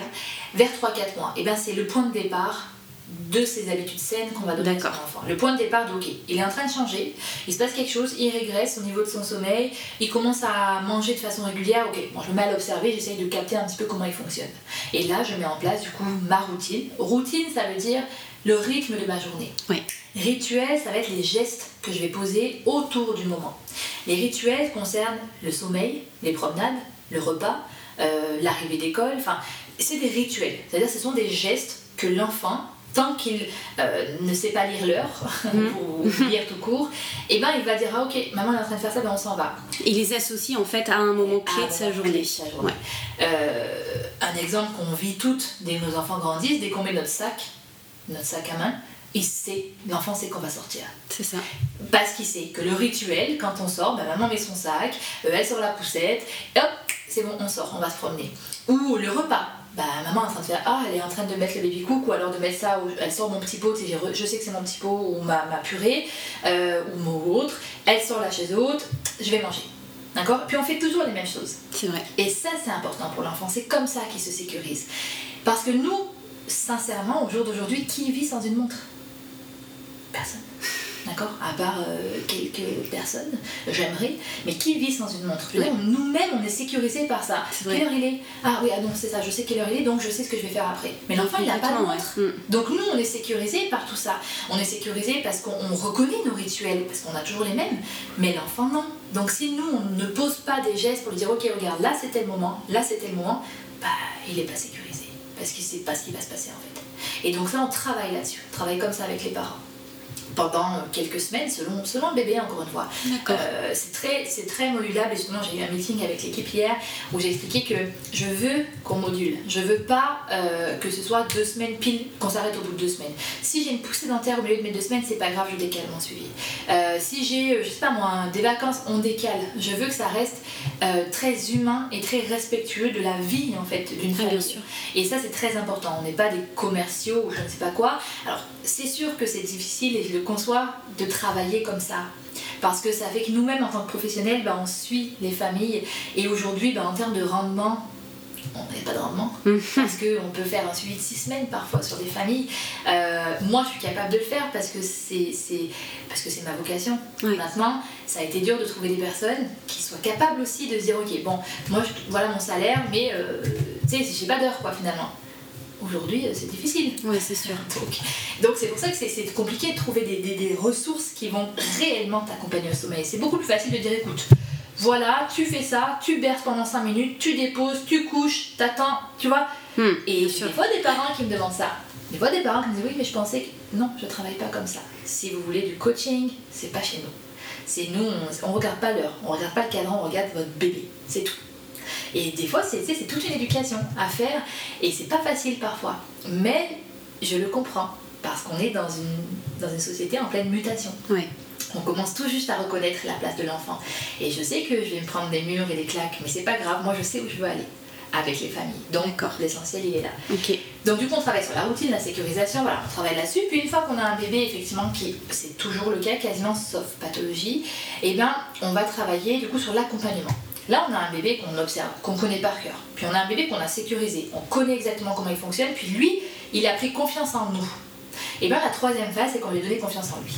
Speaker 2: vers 3-4 mois. Et bien c'est le point de départ de ses habitudes saines qu'on va donner à son enfant. Le point de départ ok, il est en train de changer, il se passe quelque chose, il régresse au niveau de son sommeil, il commence à manger de façon régulière, ok, bon je me mets à l'observer, j'essaye de capter un petit peu comment il fonctionne. Et là je mets en place du coup ma routine. Routine ça veut dire le rythme de ma journée.
Speaker 1: Oui.
Speaker 2: Rituel, ça va être les gestes que je vais poser autour du moment. Les rituels concernent le sommeil, les promenades, le repas, euh, l'arrivée d'école, enfin, c'est des rituels. C'est-à-dire ce sont des gestes que l'enfant, tant qu'il euh, ne sait pas lire l'heure,
Speaker 1: Mhm.
Speaker 2: ou lire tout court, et ben il va dire ah ok, maman est en train de faire ça, ben on s'en va.
Speaker 1: Il les associe en fait à un moment clé
Speaker 2: Ah,
Speaker 1: de sa
Speaker 2: moment
Speaker 1: journée.
Speaker 2: clé de sa journée. Euh, un exemple qu'on vit toutes dès que nos enfants grandissent, dès qu'on met notre sac, notre sac à main, il sait, l'enfant sait qu'on va sortir.
Speaker 1: C'est ça.
Speaker 2: Parce qu'il sait que le rituel, quand on sort, bah, maman met son sac, euh, elle sort la poussette, et hop, c'est bon, on sort, on va se promener. Ou le repas. Bah, maman est en train de faire Ah, elle est en train de mettre le baby cook, ou alors de mettre ça, ou elle sort mon petit pot, je sais que c'est mon petit pot, ou ma, ma purée, euh, ou mon autre, elle sort la chaise haute, je vais manger. D'accord? Puis on fait toujours les mêmes choses.
Speaker 1: C'est vrai.
Speaker 2: Et ça, c'est important pour l'enfant. C'est comme ça qu'il se sécurise. Parce que nous, sincèrement, au jour d'aujourd'hui, qui vit sans une montre? Personne. D'accord? À part euh, quelques personnes, j'aimerais, mais qui vit sans une montre? Nous-mêmes, on est sécurisé par ça. Quelle heure il est? Ah oui, ah c'est ça, je sais quelle heure il est, donc je sais ce que je vais faire après. Mais l'enfant, il n'a pas de montre. Mm. Donc nous, on est sécurisé par tout ça. On est sécurisé parce qu'on reconnaît nos rituels, parce qu'on a toujours les mêmes, mais l'enfant, non. Donc si nous, on ne pose pas des gestes pour lui dire, ok, regarde, là c'était le moment, là c'était le moment, bah, il n'est pas sécurisé. Parce qu'il ne sait pas ce qui va se passer en fait. Et donc ça, on travaille là-dessus. On travaille comme ça avec les parents pendant quelques semaines, selon, selon le bébé, encore une fois. Euh, c'est très, très modulable. Et justement, j'ai eu un meeting avec l'équipe hier où j'ai expliqué que je veux qu'on module. Je veux pas euh, que ce soit deux semaines pile, qu'on s'arrête au bout de deux semaines. Si j'ai une poussée dentaire au milieu de mes deux semaines, c'est pas grave, je décale mon suivi. Euh, si j'ai, je sais pas moi, des vacances, on décale. Je veux que ça reste très humain et très respectueux de la vie, en fait, d'une famille. Et ça, c'est très important. On n'est pas des commerciaux ou je ne sais pas quoi. Alors, c'est sûr que c'est difficile et je le conçoit de travailler comme ça. Parce que ça fait que nous-mêmes, en tant que professionnels, ben, on suit les familles. Et aujourd'hui, ben, en termes de rendement, on n'a pas de rendement. Mhm. parce qu'on peut faire un suivi de six semaines parfois sur des familles. Euh, moi, je suis capable de le faire parce que c'est, parce que c'est ma vocation. Maintenant, ça a été dur de trouver des personnes qui soient capables aussi de se dire, ok, bon, moi, voilà mon salaire, mais euh, tu sais, j'ai pas d'heure, quoi, finalement. Aujourd'hui, euh, c'est difficile.
Speaker 1: Oui, c'est sûr.
Speaker 2: Donc, c'est pour ça que c'est compliqué de trouver des, des, ressources qui vont réellement t'accompagner au sommeil. C'est beaucoup plus facile de dire écoute, voilà, tu fais ça, tu berces pendant 5 minutes, tu déposes, tu couches, t'attends, tu vois. Hmm, et des fois, des parents qui me demandent ça. Des fois, des parents qui me disent oui, mais je pensais que non, je travaille pas comme ça. Si vous voulez du coaching, c'est pas chez nous. C'est nous, on, on regarde pas l'heure, on regarde pas le cadran, on regarde votre bébé. C'est tout. Et des fois, c'est toute une éducation à faire et c'est pas facile parfois. Mais je le comprends parce qu'on est dans une, dans une société en pleine mutation. On commence tout juste à reconnaître la place de l'enfant. Et je sais que je vais me prendre des murs et des claques, mais c'est pas grave, moi je sais où je veux aller avec les familles. Donc l'essentiel il est là. Donc du coup on travaille sur la routine, la sécurisation, voilà, on travaille là-dessus. Puis une fois qu'on a un bébé effectivement qui c'est toujours le cas quasiment sauf pathologie, et eh bien on va travailler du coup sur l'accompagnement. Là, on a un bébé qu'on observe, qu'on connaît par cœur. Puis on a un bébé qu'on a sécurisé. On connaît exactement comment il fonctionne. Puis lui, il a pris confiance en nous. Et bien la troisième phase, c'est qu'on lui donne confiance en lui.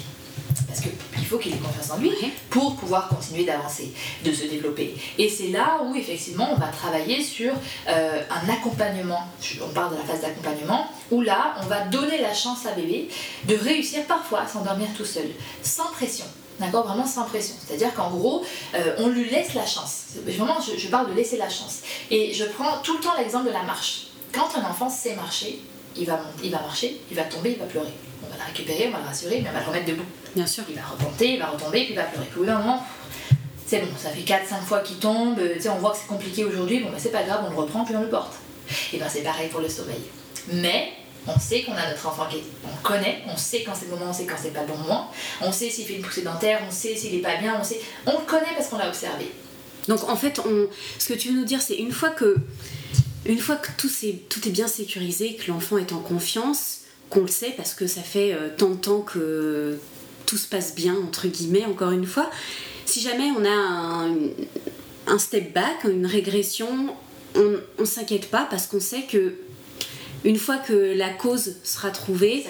Speaker 2: Parce qu'il faut qu'il ait confiance en lui pour pouvoir continuer d'avancer, de se développer. Et c'est là où effectivement on va travailler sur euh, un accompagnement. On parle de la phase d'accompagnement, où là on va donner la chance à bébé de réussir parfois à s'endormir tout seul, sans pression. D'accord Vraiment sans pression. C'est-à-dire qu'en gros, euh, on lui laisse la chance. Vraiment, je, parle de laisser la chance. Et je prends tout le temps l'exemple de la marche. Quand un enfant sait marcher, il va, il va marcher, il va tomber, il va pleurer. On va la récupérer, on va le rassurer, mais on va le remettre debout.
Speaker 1: Bien sûr.
Speaker 2: Il va remonter, il va retomber, puis il va pleurer. Puis au bout d'un moment, c'est bon, ça fait 4-5 fois qu'il tombe, on voit que c'est compliqué aujourd'hui, bon bah c'est pas grave, on le reprend, puis on le porte. Et ben c'est pareil pour le sommeil. Mais on sait qu'on a notre enfant qui est... On connaît, on sait quand c'est le moment, on sait quand c'est pas le bon moment. On sait s'il fait une poussée dentaire, on sait s'il est pas bien, on sait... On le connaît parce qu'on l'a observé.
Speaker 1: Donc en fait, ce que tu veux nous dire, c'est une fois que... Une fois que tout, est, tout est bien sécurisé, que l'enfant est en confiance, qu'on le sait parce que ça fait euh, tant de temps que tout se passe bien, entre guillemets, encore une fois, si jamais on a un, un step back, une régression, on ne s'inquiète pas parce qu'on sait que une fois que la cause sera trouvée,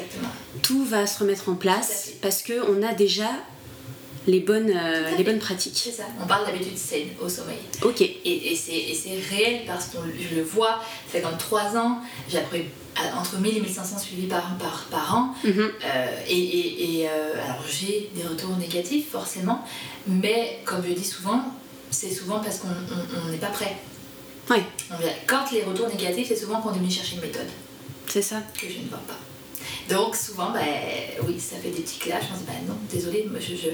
Speaker 1: tout va se remettre en place parce qu'on a déjà les bonnes, euh, les bonnes pratiques.
Speaker 2: C'est ça, on parle d'habitude saine au sommeil.
Speaker 1: Ok.
Speaker 2: Et, et c'est réel parce que je le vois, ça fait comme 3 ans, j'ai appris entre 1000 et 1500 suivis par, par, par an. Mhm. Euh, et, et euh, alors j'ai des retours négatifs forcément, mais comme je dis souvent, c'est souvent parce qu'on n'est pas prêt.
Speaker 1: Ouais.
Speaker 2: Quand les retours négatifs, c'est souvent qu'on est venu chercher une méthode.
Speaker 1: C'est ça.
Speaker 2: Que je ne vois pas. Donc souvent, ben, oui, ça fait des petits clashs. Je me dis, ben non, désolé, je, je,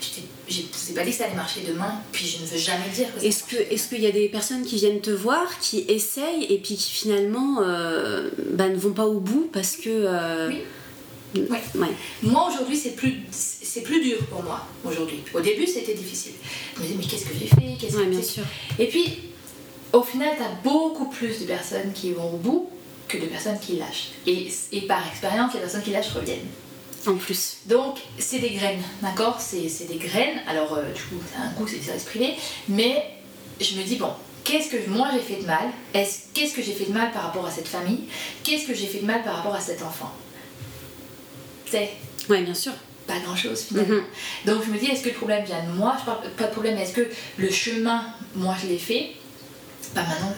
Speaker 2: je, je pas dit que ça allait marcher demain, puis je ne veux jamais dire que
Speaker 1: Est-ce qu'il y a des personnes qui viennent te voir, qui essayent et puis qui finalement euh, ben, ne vont pas au bout parce que. Euh,
Speaker 2: oui. Ouais. Moi aujourd'hui c'est plus c'est plus dur pour moi aujourd'hui. Au début c'était difficile. Je me disais mais qu'est-ce que j'ai fait?
Speaker 1: Que bien sûr.
Speaker 2: Et puis au final tu as beaucoup plus de personnes qui vont au bout que de personnes qui lâchent. Et, et par expérience, les personnes qui lâchent reviennent.
Speaker 1: En plus.
Speaker 2: Donc, c'est des graines, d'accord? C'est, des graines. Alors, euh, du coup, c'est un coup, c'est des services privés. Mais je me dis, bon, qu'est-ce que moi j'ai fait de mal? Qu'est-ce que j'ai fait de mal par rapport à cette famille? Qu'est-ce que j'ai fait de mal par rapport à cet enfant? C'est.
Speaker 1: Ouais, bien sûr.
Speaker 2: Pas grand chose finalement. Mhm. Donc je me dis, est-ce que le problème vient de moi? Je parle pas de problème, est-ce que le chemin, moi je l'ai fait? Bah maintenant,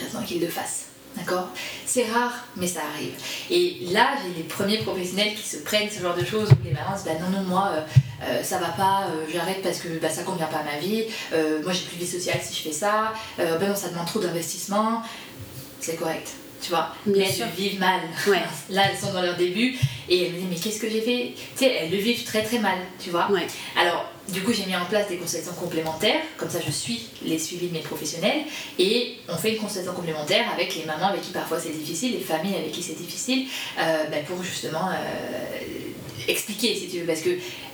Speaker 2: j'attends qu'il le fasse. D'accord? C'est rare, mais ça arrive. Et là, j'ai les premiers professionnels qui se prennent ce genre de choses où les mamans disent bah non, non, moi, euh, euh, ça va pas, euh, j'arrête parce que bah, ça convient pas à ma vie, moi j'ai plus de vie sociale si je fais ça, ben non, ça demande trop d'investissement. C'est correct tu vois. mais elles vivent mal. Là, elles sont dans leur début et elles me disent mais qu'est-ce que j'ai fait? Tu sais, elles le vivent très très mal, tu vois. Alors, du coup, j'ai mis en place des consultations complémentaires, comme ça je suis les suivis de mes professionnels et on fait une consultation complémentaire avec les mamans avec qui parfois c'est difficile, les familles avec qui c'est difficile, euh, ben, pour justement euh, expliquer si tu veux, parce que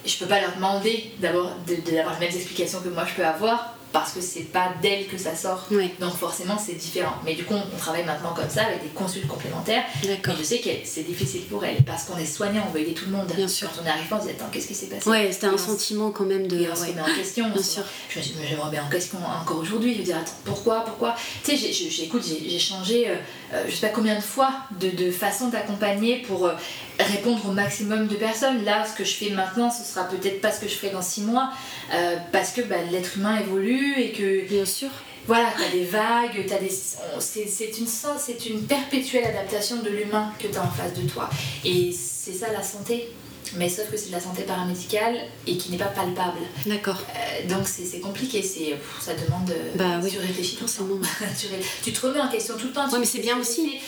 Speaker 2: je peux pas leur demander d'abord d'avoir les mêmes explications que moi je peux avoir parce que c'est pas d'elle que ça sort. Donc forcément c'est différent. Mais du coup on, travaille maintenant comme ça avec des consultes complémentaires. Mais je sais que c'est difficile pour elle parce qu'on est soignant, on veut aider tout le monde.
Speaker 1: Bien sûr.
Speaker 2: Quand on est arrivé on se dit attends qu'est-ce qui s'est passé?
Speaker 1: Ouais c'était un sentiment quand même de...
Speaker 2: Et on se remet en question.
Speaker 1: Bien sûr.
Speaker 2: Je me dis je remets en question encore aujourd'hui. Je me dis attends pourquoi pourquoi? Tu sais j'écoute j'ai changé euh, euh, je sais pas combien de fois de, de façon d'accompagner pour euh, répondre au maximum de personnes. Là, ce que je fais maintenant, ce sera peut-être pas ce que je ferai dans six mois, euh, parce que bah, l'être humain évolue et que.
Speaker 1: Bien sûr.
Speaker 2: Voilà, tu as des vagues, t'as des... c'est une, c'est une perpétuelle adaptation de l'humain que tu as en face de toi. Et c'est ça la santé. Mais sauf que c'est de la santé paramédicale et qui n'est pas palpable.
Speaker 1: D'accord.
Speaker 2: Euh, donc c'est compliqué, c'est ça demande.
Speaker 1: Bah oui.
Speaker 2: Tu réfléchis tout le tu, te remets en question tout le temps.
Speaker 1: Oui, mais c'est bien aussi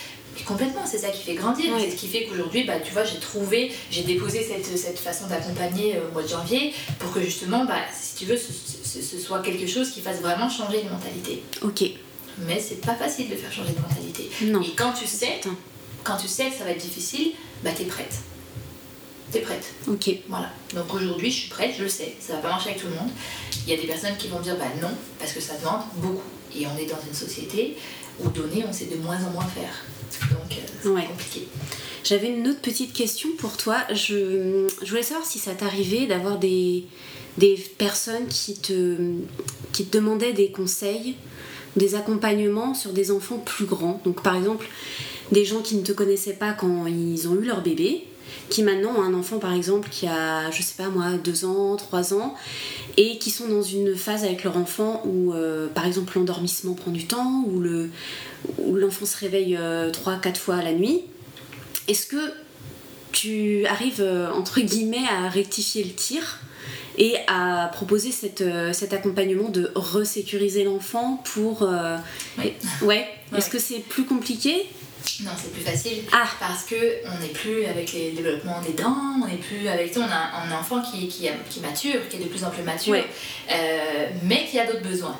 Speaker 2: complètement, c'est ça qui fait grandir. C'est ce qui fait qu'aujourd'hui, bah, tu vois, j'ai trouvé, j'ai déposé cette, cette façon d'accompagner euh, au mois de janvier pour que justement, bah, si tu veux, ce, soit quelque chose qui fasse vraiment changer les mentalités.
Speaker 1: Ok.
Speaker 2: Mais c'est pas facile de faire changer les mentalités.
Speaker 1: Non.
Speaker 2: Et quand tu sais, quand tu sais que ça va être difficile, bah t'es prête. T'es prête.
Speaker 1: Ok.
Speaker 2: Voilà. Donc aujourd'hui, je suis prête, je le sais. Ça va pas marcher avec tout le monde. Il y a des personnes qui vont dire bah non, parce que ça demande beaucoup. Et on est dans une société où donner, on sait de moins en moins faire. Donc, euh, c'est compliqué.
Speaker 1: J'avais une autre petite question pour toi. Je, je voulais savoir si ça t'arrivait d'avoir des, des personnes qui te, qui te demandaient des conseils, des accompagnements sur des enfants plus grands. Donc, par exemple, des gens qui ne te connaissaient pas quand ils ont eu leur bébé, qui maintenant ont un enfant, par exemple, qui a, je sais pas moi, 2 ans, 3 ans, et qui sont dans une phase avec leur enfant où, euh, par exemple, l'endormissement prend du temps, ou le où l'enfant se réveille 3-4 euh, fois à la nuit. Est-ce que tu arrives, euh, entre guillemets, à rectifier le tir et à proposer cette, cet accompagnement de resécuriser l'enfant pour... ouais. Est-ce que c'est plus compliqué
Speaker 2: non, c'est plus facile.
Speaker 1: Ah.
Speaker 2: Parce que on n'est plus avec les développements des dents, on n'est plus avec. On a un enfant qui, qui, qui, mature, qui est de plus en plus mature, euh, mais qui a d'autres besoins.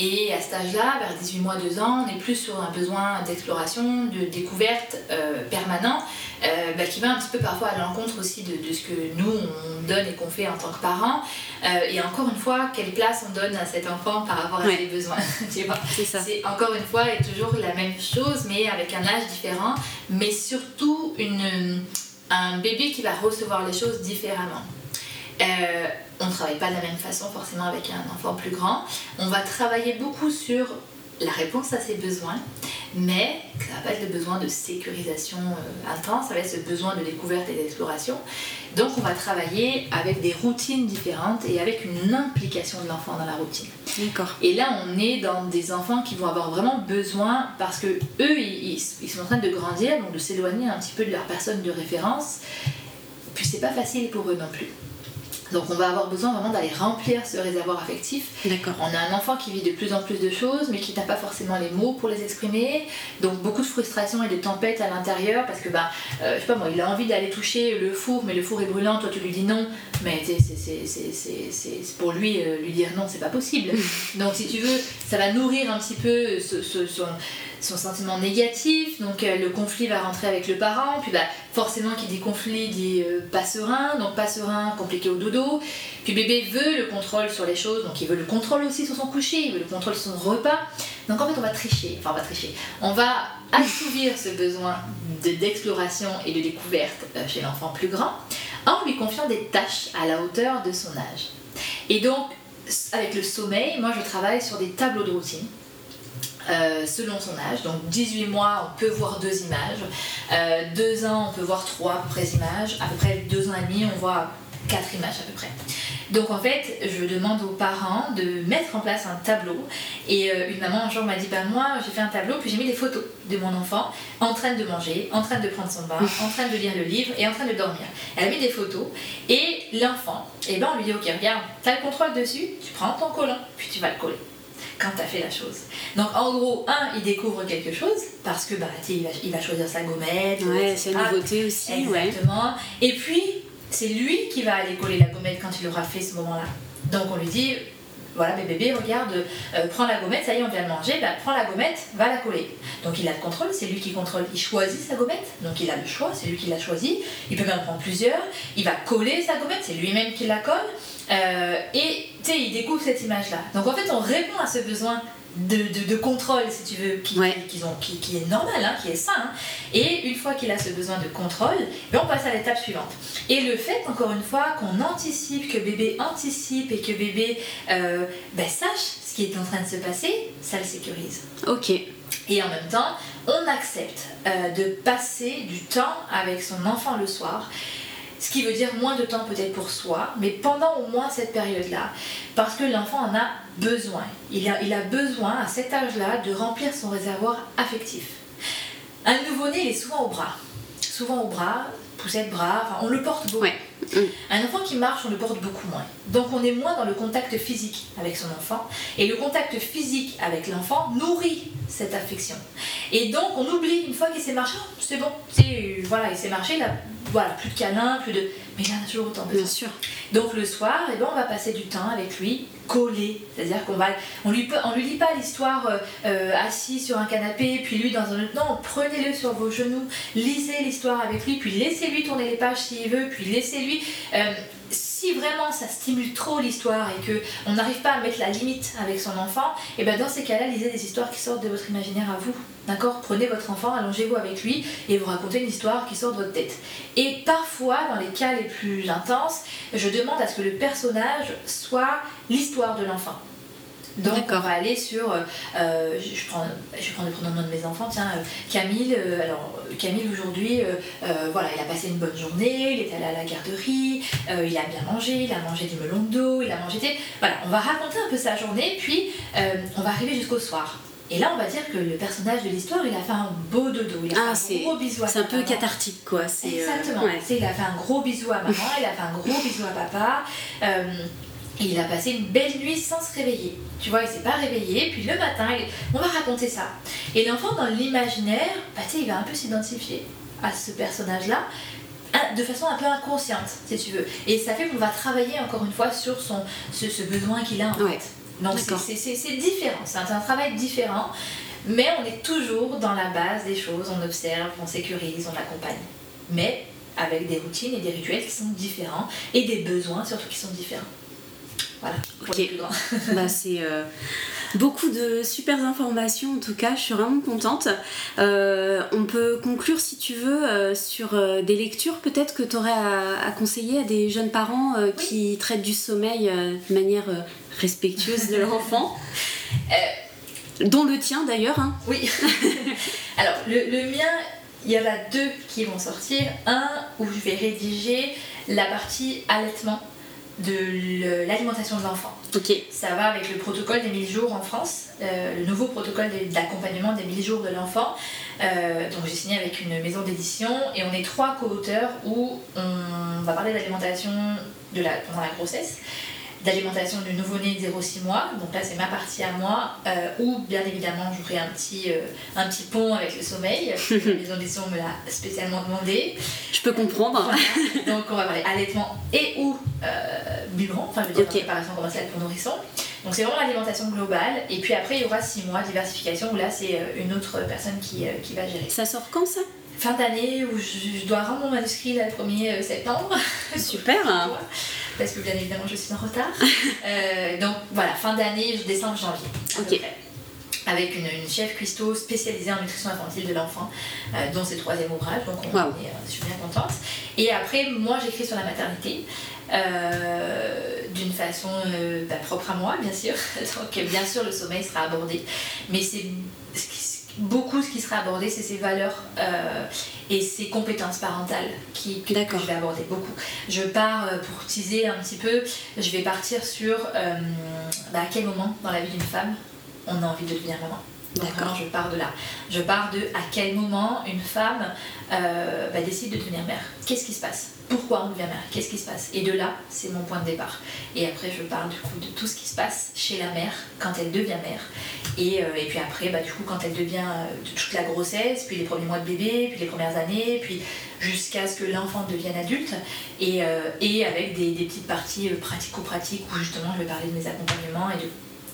Speaker 2: Et à cet âge-là, vers 18 mois, 2 ans, on est plus sur un besoin d'exploration, de découverte euh, permanent, euh, bah, qui va un petit peu parfois à l'encontre aussi de, de, ce que nous, on donne et qu'on fait en tant que parents. Euh, et encore une fois, quelle place on donne à cet enfant par rapport à ses besoins tu vois
Speaker 1: C'est
Speaker 2: encore une fois et toujours la même chose, mais avec un âge différent, mais surtout une, un bébé qui va recevoir les choses différemment. Euh, on ne travaille pas de la même façon forcément avec un enfant plus grand. On va travailler beaucoup sur la réponse à ses besoins, mais ça va pas être le besoin de sécurisation euh, intense, ça va être ce besoin de découverte et d'exploration. Donc on va travailler avec des routines différentes et avec une implication de l'enfant dans la routine.
Speaker 1: D'accord.
Speaker 2: Et là on est dans des enfants qui vont avoir vraiment besoin parce que eux ils, ils sont en train de grandir, donc de s'éloigner un petit peu de leur personne de référence. Puis c'est pas facile pour eux non plus. Donc on va avoir besoin vraiment d'aller remplir ce réservoir affectif.
Speaker 1: D'accord.
Speaker 2: On a un enfant qui vit de plus en plus de choses, mais qui n'a pas forcément les mots pour les exprimer. Donc beaucoup de frustration et de tempête à l'intérieur parce que bah, euh, je sais pas moi, il a envie d'aller toucher le four, mais le four est brûlant, toi tu lui dis non, mais c'est pour lui euh, lui dire non, c'est pas possible. Donc si tu veux, ça va nourrir un petit peu ce, son son sentiment négatif, donc euh, le conflit va rentrer avec le parent, puis bah, forcément qui dit conflit dit euh, pas serein, donc pas serein, compliqué au dodo, puis bébé veut le contrôle sur les choses, donc il veut le contrôle aussi sur son coucher, il veut le contrôle sur son repas, donc en fait on va tricher, enfin on va tricher, on va assouvir ce besoin d'exploration et de découverte euh, chez l'enfant plus grand en lui confiant des tâches à la hauteur de son âge. Et donc avec le sommeil, moi je travaille sur des tableaux de routine. Euh, selon son âge. Donc 18 mois, on peut voir deux images. Euh, 2 ans, on peut voir trois à peu près images. À peu près 2 ans et demi, on voit quatre images à peu près. Donc en fait, je demande aux parents de mettre en place un tableau. Et euh, une maman un jour m'a dit Bah, moi, j'ai fait un tableau, puis j'ai mis des photos de mon enfant en train de manger, en train de prendre son bain, en train de lire le livre et en train de dormir. Elle a mis des photos. Et l'enfant, et ben, on lui dit Ok, regarde, tu as le contrôle dessus, tu prends ton collant, puis tu vas le coller quand tu as fait la chose. Donc en gros, un, il découvre quelque chose parce que bah, il va, il va choisir sa gommette.
Speaker 1: Ouais, c'est une nouveauté aussi.
Speaker 2: Exactement. Et puis, c'est lui qui va aller coller la gommette quand il aura fait ce moment-là. Donc on lui dit, voilà, mais bébé, regarde, euh, prends la gommette, ça y est, on vient de manger, bah, prends la gommette, va la coller. Donc il a le contrôle, c'est lui qui contrôle, il choisit sa gommette, donc il a le choix, c'est lui qui l'a choisi, il peut même prendre plusieurs, il va coller sa gommette, c'est lui-même qui la colle, euh, et tu sais, il découvre cette image-là. Donc en fait, on répond à ce besoin de, contrôle, si tu veux, qui, ont, qui, est normal, hein, qui est sain. Hein. Et une fois qu'il a ce besoin de contrôle, ben on passe à l'étape suivante. Et le fait, encore une fois, qu'on anticipe, que bébé anticipe et que bébé euh, ben, sache ce qui est en train de se passer, ça le sécurise.
Speaker 1: Ok.
Speaker 2: Et en même temps, on accepte euh, de passer du temps avec son enfant le soir ce qui veut dire moins de temps peut-être pour soi, mais pendant au moins cette période-là, parce que l'enfant en a besoin. Il a, il a besoin à cet âge-là de remplir son réservoir affectif. Un nouveau-né, il est souvent au bras. Souvent au bras, poussette bras, enfin, on le porte beaucoup. Mm. Un enfant qui marche, on le porte beaucoup moins. Donc on est moins dans le contact physique avec son enfant. Et le contact physique avec l'enfant nourrit cette affection. Et donc on oublie, une fois qu'il s'est marché, oh, c'est bon, voilà, il s'est marché, a voilà, plus de câlins, plus de. Mais il en a toujours autant besoin.
Speaker 1: Bien sûr.
Speaker 2: Donc le soir, eh ben, on va passer du temps avec lui collé. C'est-à-dire qu'on va, on lui, on lui lit pas l'histoire euh, euh, assis sur un canapé, puis lui dans un autre. Non, prenez-le sur vos genoux, lisez l'histoire avec lui, puis laissez-lui tourner les pages s'il veut, puis laissez-lui. Euh, vraiment ça stimule trop l'histoire et que on n'arrive pas à mettre la limite avec son enfant, et eh ben dans ces cas-là, lisez des histoires qui sortent de votre imaginaire à vous. D'accord? Prenez votre enfant, allongez-vous avec lui et vous racontez une histoire qui sort de votre tête. Et parfois, dans les cas les plus intenses, je demande à ce que le personnage soit l'histoire de l'enfant. Donc on va aller sur, euh, euh, je, prends, je prends le pronom de mes enfants, tiens, euh, Camille, alors Camille aujourd'hui, voilà, il a passé une bonne journée, il est allé à la garderie, il a bien mangé, il a mangé du melon d'eau, il a mangé, voilà, on va raconter un peu sa journée, puis on va arriver jusqu'au soir. Et là, on va dire que le personnage de l'histoire, il a fait un beau dodo. Il a
Speaker 1: ah, fait un gros bisou à C'est un peu cathartique, quoi.
Speaker 2: Exactement. Il a fait un gros bisou à maman, il a fait un gros bisou à papa. Et il a passé une belle nuit sans se réveiller. Tu vois, il s'est pas réveillé, puis le matin, on va raconter ça. Et l'enfant, dans l'imaginaire, bah, il va un peu s'identifier à ce personnage-là, de façon un peu inconsciente, si tu veux. Et ça fait qu'on va travailler encore une fois sur son, ce, besoin qu'il a en fait. Donc c'est différent, c'est un, travail différent, mais on est toujours dans la base des choses, on observe, on sécurise, on accompagne. Mais avec des routines et des rituels qui sont différents, et des besoins surtout qui sont différents. Voilà.
Speaker 1: Ok. bah, c'est euh, beaucoup de super informations en tout cas. Je suis vraiment contente. Euh, on peut conclure si tu veux euh, sur des lectures peut-être que tu aurais à, conseiller à des jeunes parents qui traitent du sommeil de manière respectueuse de leur enfant. dont le tien d'ailleurs. Hein.
Speaker 2: Oui. Alors le, le mien, il y en a deux qui vont sortir. Un où je vais rédiger la partie allaitement de l'alimentation de l'enfant.
Speaker 1: Ok.
Speaker 2: Ça va avec le protocole des 1000 jours en France, euh, le nouveau protocole d'accompagnement des 1000 jours de l'enfant. Euh, donc j'ai signé avec une maison d'édition et on est trois co-auteurs où on va parler d'alimentation pendant la grossesse d'alimentation du nouveau-né de 0-6 mois. Donc là, c'est ma partie à moi. Euh, ou bien évidemment, j'aurai un, petit, euh, un petit pont avec le sommeil. Maison d'édition me l'a spécialement demandé.
Speaker 1: Je peux comprendre.
Speaker 2: Donc on va parler allaitement et ou euh, biberon, enfin je veux dire okay. préparation commerciale pour nourrissons. Donc c'est vraiment l'alimentation globale. Et puis après, il y aura 6 mois diversification où là, c'est une autre personne qui, qui va gérer.
Speaker 1: Ça sort quand ça?
Speaker 2: Fin d'année où je, dois rendre mon manuscrit le 1er septembre.
Speaker 1: Super
Speaker 2: parce que bien évidemment je suis en retard. Euh, donc voilà, fin d'année, décembre, janvier.
Speaker 1: Ok.
Speaker 2: Avec une, chef cuistot spécialisée en nutrition infantile de l'enfant, euh, dont c'est le troisième ouvrage, donc on est, euh, je suis bien contente. Et après, moi j'écris sur la maternité. d'une façon bah, propre à moi, bien sûr. Donc, bien sûr, le sommeil sera abordé. Mais c'est beaucoup ce qui sera abordé, c'est ses valeurs euh, et ses compétences parentales qui, que, je vais aborder beaucoup. Je pars, euh, pour teaser un petit peu, je vais partir sur euh, bah, à quel moment dans la vie d'une femme on a envie de devenir maman? D'accord. Je pars de là. Je pars de à quel moment une femme bah, décide de devenir mère? Qu'est-ce qui se passe? Pourquoi on devient mère, qu'est-ce qui se passe? Et de là, c'est mon point de départ. Et après, je parle du coup de tout ce qui se passe chez la mère quand elle devient mère. Et, euh, et puis après, bah, du coup, quand elle devient euh, toute la grossesse, puis les premiers mois de bébé, puis les premières années, puis jusqu'à ce que l'enfant devienne adulte. Et, euh, et avec des, des, petites parties pratico-pratiques où justement je vais parler de mes accompagnements et de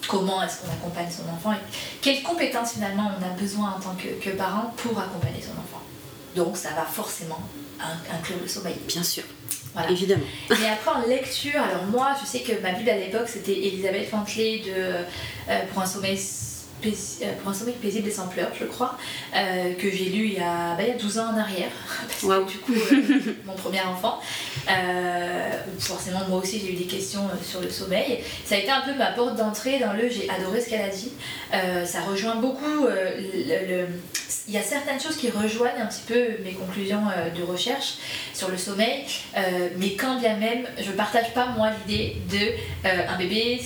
Speaker 2: comment est-ce qu'on accompagne son enfant et quelles compétences finalement on a besoin en tant que, que parent pour accompagner son enfant. Donc ça va forcément inclure le sommeil.
Speaker 1: Bien sûr. Voilà. Évidemment.
Speaker 2: Et après en lecture, alors moi je sais que ma Bible à l'époque c'était Elisabeth Fantley de euh, Pour un sommeil pour un sommeil paisible et sans pleurs, je crois, euh, que j'ai lu il y, a, bah, il y a 12 ans en arrière, parce que du coup, mon premier enfant, forcément moi aussi j'ai eu des questions sur le sommeil. Ça a été un peu ma porte d'entrée dans le j'ai adoré ce qu'elle a dit. ça rejoint beaucoup le il y a certaines choses qui rejoignent un petit peu mes conclusions euh, de recherche sur le sommeil, euh, mais quand bien même, je ne partage pas moi l'idée de euh, un bébé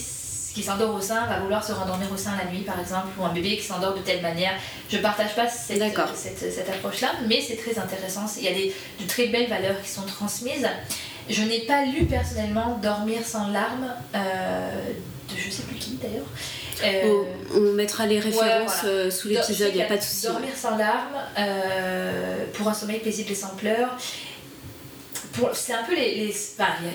Speaker 2: qui s'endort au sein va vouloir se rendormir au sein la nuit par exemple, ou un bébé qui s'endort de telle manière. Je ne partage pas cette, cette, cette approche-là, mais c'est très intéressant. Il y a des, de très belles valeurs qui sont transmises. Je n'ai pas lu personnellement Dormir sans larmes de je sais plus qui d'ailleurs.
Speaker 1: Euh, on, mettra les références euh, sous l'épisode, il n'y a pas de souci.
Speaker 2: Dormir sans larmes, euh, pour un sommeil paisible et sans pleurs. C'est un peu les.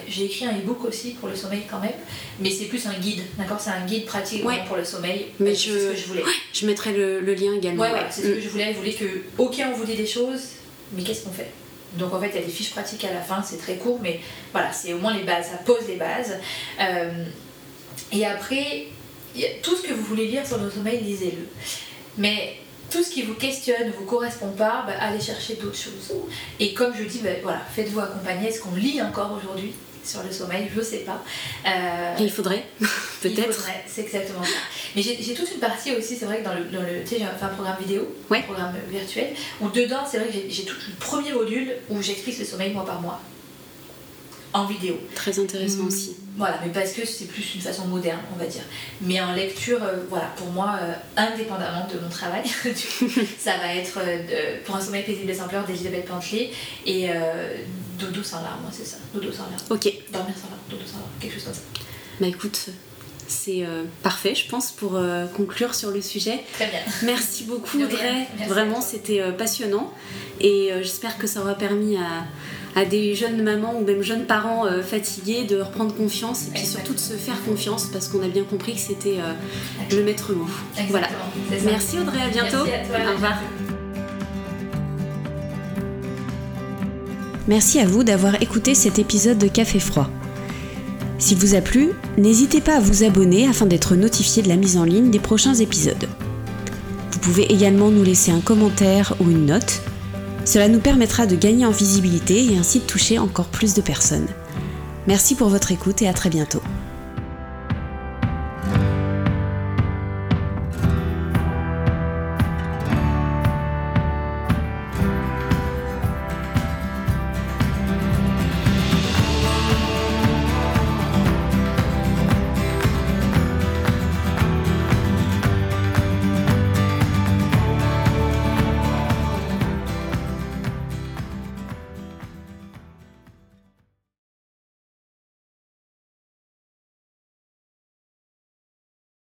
Speaker 2: j'ai écrit un e-book aussi pour le sommeil quand même, mais c'est plus un guide, d'accord C'est un guide pratique pour le sommeil.
Speaker 1: Mais je, ce que je voulais. Je mettrai le, lien également.
Speaker 2: Ouais, c'est ce que mm. je voulais. Je voulais que, ok, on vous dit des choses, mais qu'est-ce qu'on fait? Donc en fait, il y a des fiches pratiques à la fin, c'est très court, mais voilà, c'est au moins les bases, ça pose les bases. et après, tout ce que vous voulez lire sur le sommeil, lisez-le. Mais tout ce qui vous questionne, ne vous correspond pas, bah, allez chercher d'autres choses. Et comme je dis, bah, voilà, faites-vous accompagner. Est-ce qu'on lit encore aujourd'hui sur le sommeil? Je ne sais pas.
Speaker 1: Euh, il faudrait, peut-être. Il
Speaker 2: faudrait, c'est exactement ça. Mais j'ai toute une partie aussi, c'est vrai que dans le, dans le tu sais, j'ai fait un programme vidéo, un programme virtuel, où dedans, c'est vrai que j'ai tout le premier module où j'explique le sommeil mois par mois en vidéo.
Speaker 1: Très intéressant aussi. Mm.
Speaker 2: Voilà, mais parce que c'est plus une façon moderne, on va dire. Mais en lecture, euh, voilà, pour moi, euh, indépendamment de mon travail, ça va être euh, pour un sommeil paisible et sans pleurs d'Elisabeth Pantley et Dodo sans larmes, c'est ça. Dodo sans larmes.
Speaker 1: Ok.
Speaker 2: Dormir sans larmes, Dodo sans larmes, quelque chose comme ça.
Speaker 1: Bah écoute, c'est parfait, je pense, pour conclure sur le sujet.
Speaker 2: Très bien.
Speaker 1: Merci beaucoup, Audrey. Vraiment, c'était passionnant. Et j'espère que ça aura permis à, à des jeunes mamans ou même jeunes parents euh, fatigués de reprendre confiance et puis surtout de se faire confiance parce qu'on a bien compris que c'était euh, le maître mot. Voilà. Merci Audrey, à bientôt. Au revoir. Merci à vous d'avoir écouté cet épisode de Café Froid. S'il vous a plu, n'hésitez pas à vous abonner afin d'être notifié de la mise en ligne des prochains épisodes. Vous pouvez également nous laisser un commentaire ou une note cela nous permettra de gagner en visibilité et ainsi de toucher encore plus de personnes. Merci pour votre écoute et à très bientôt.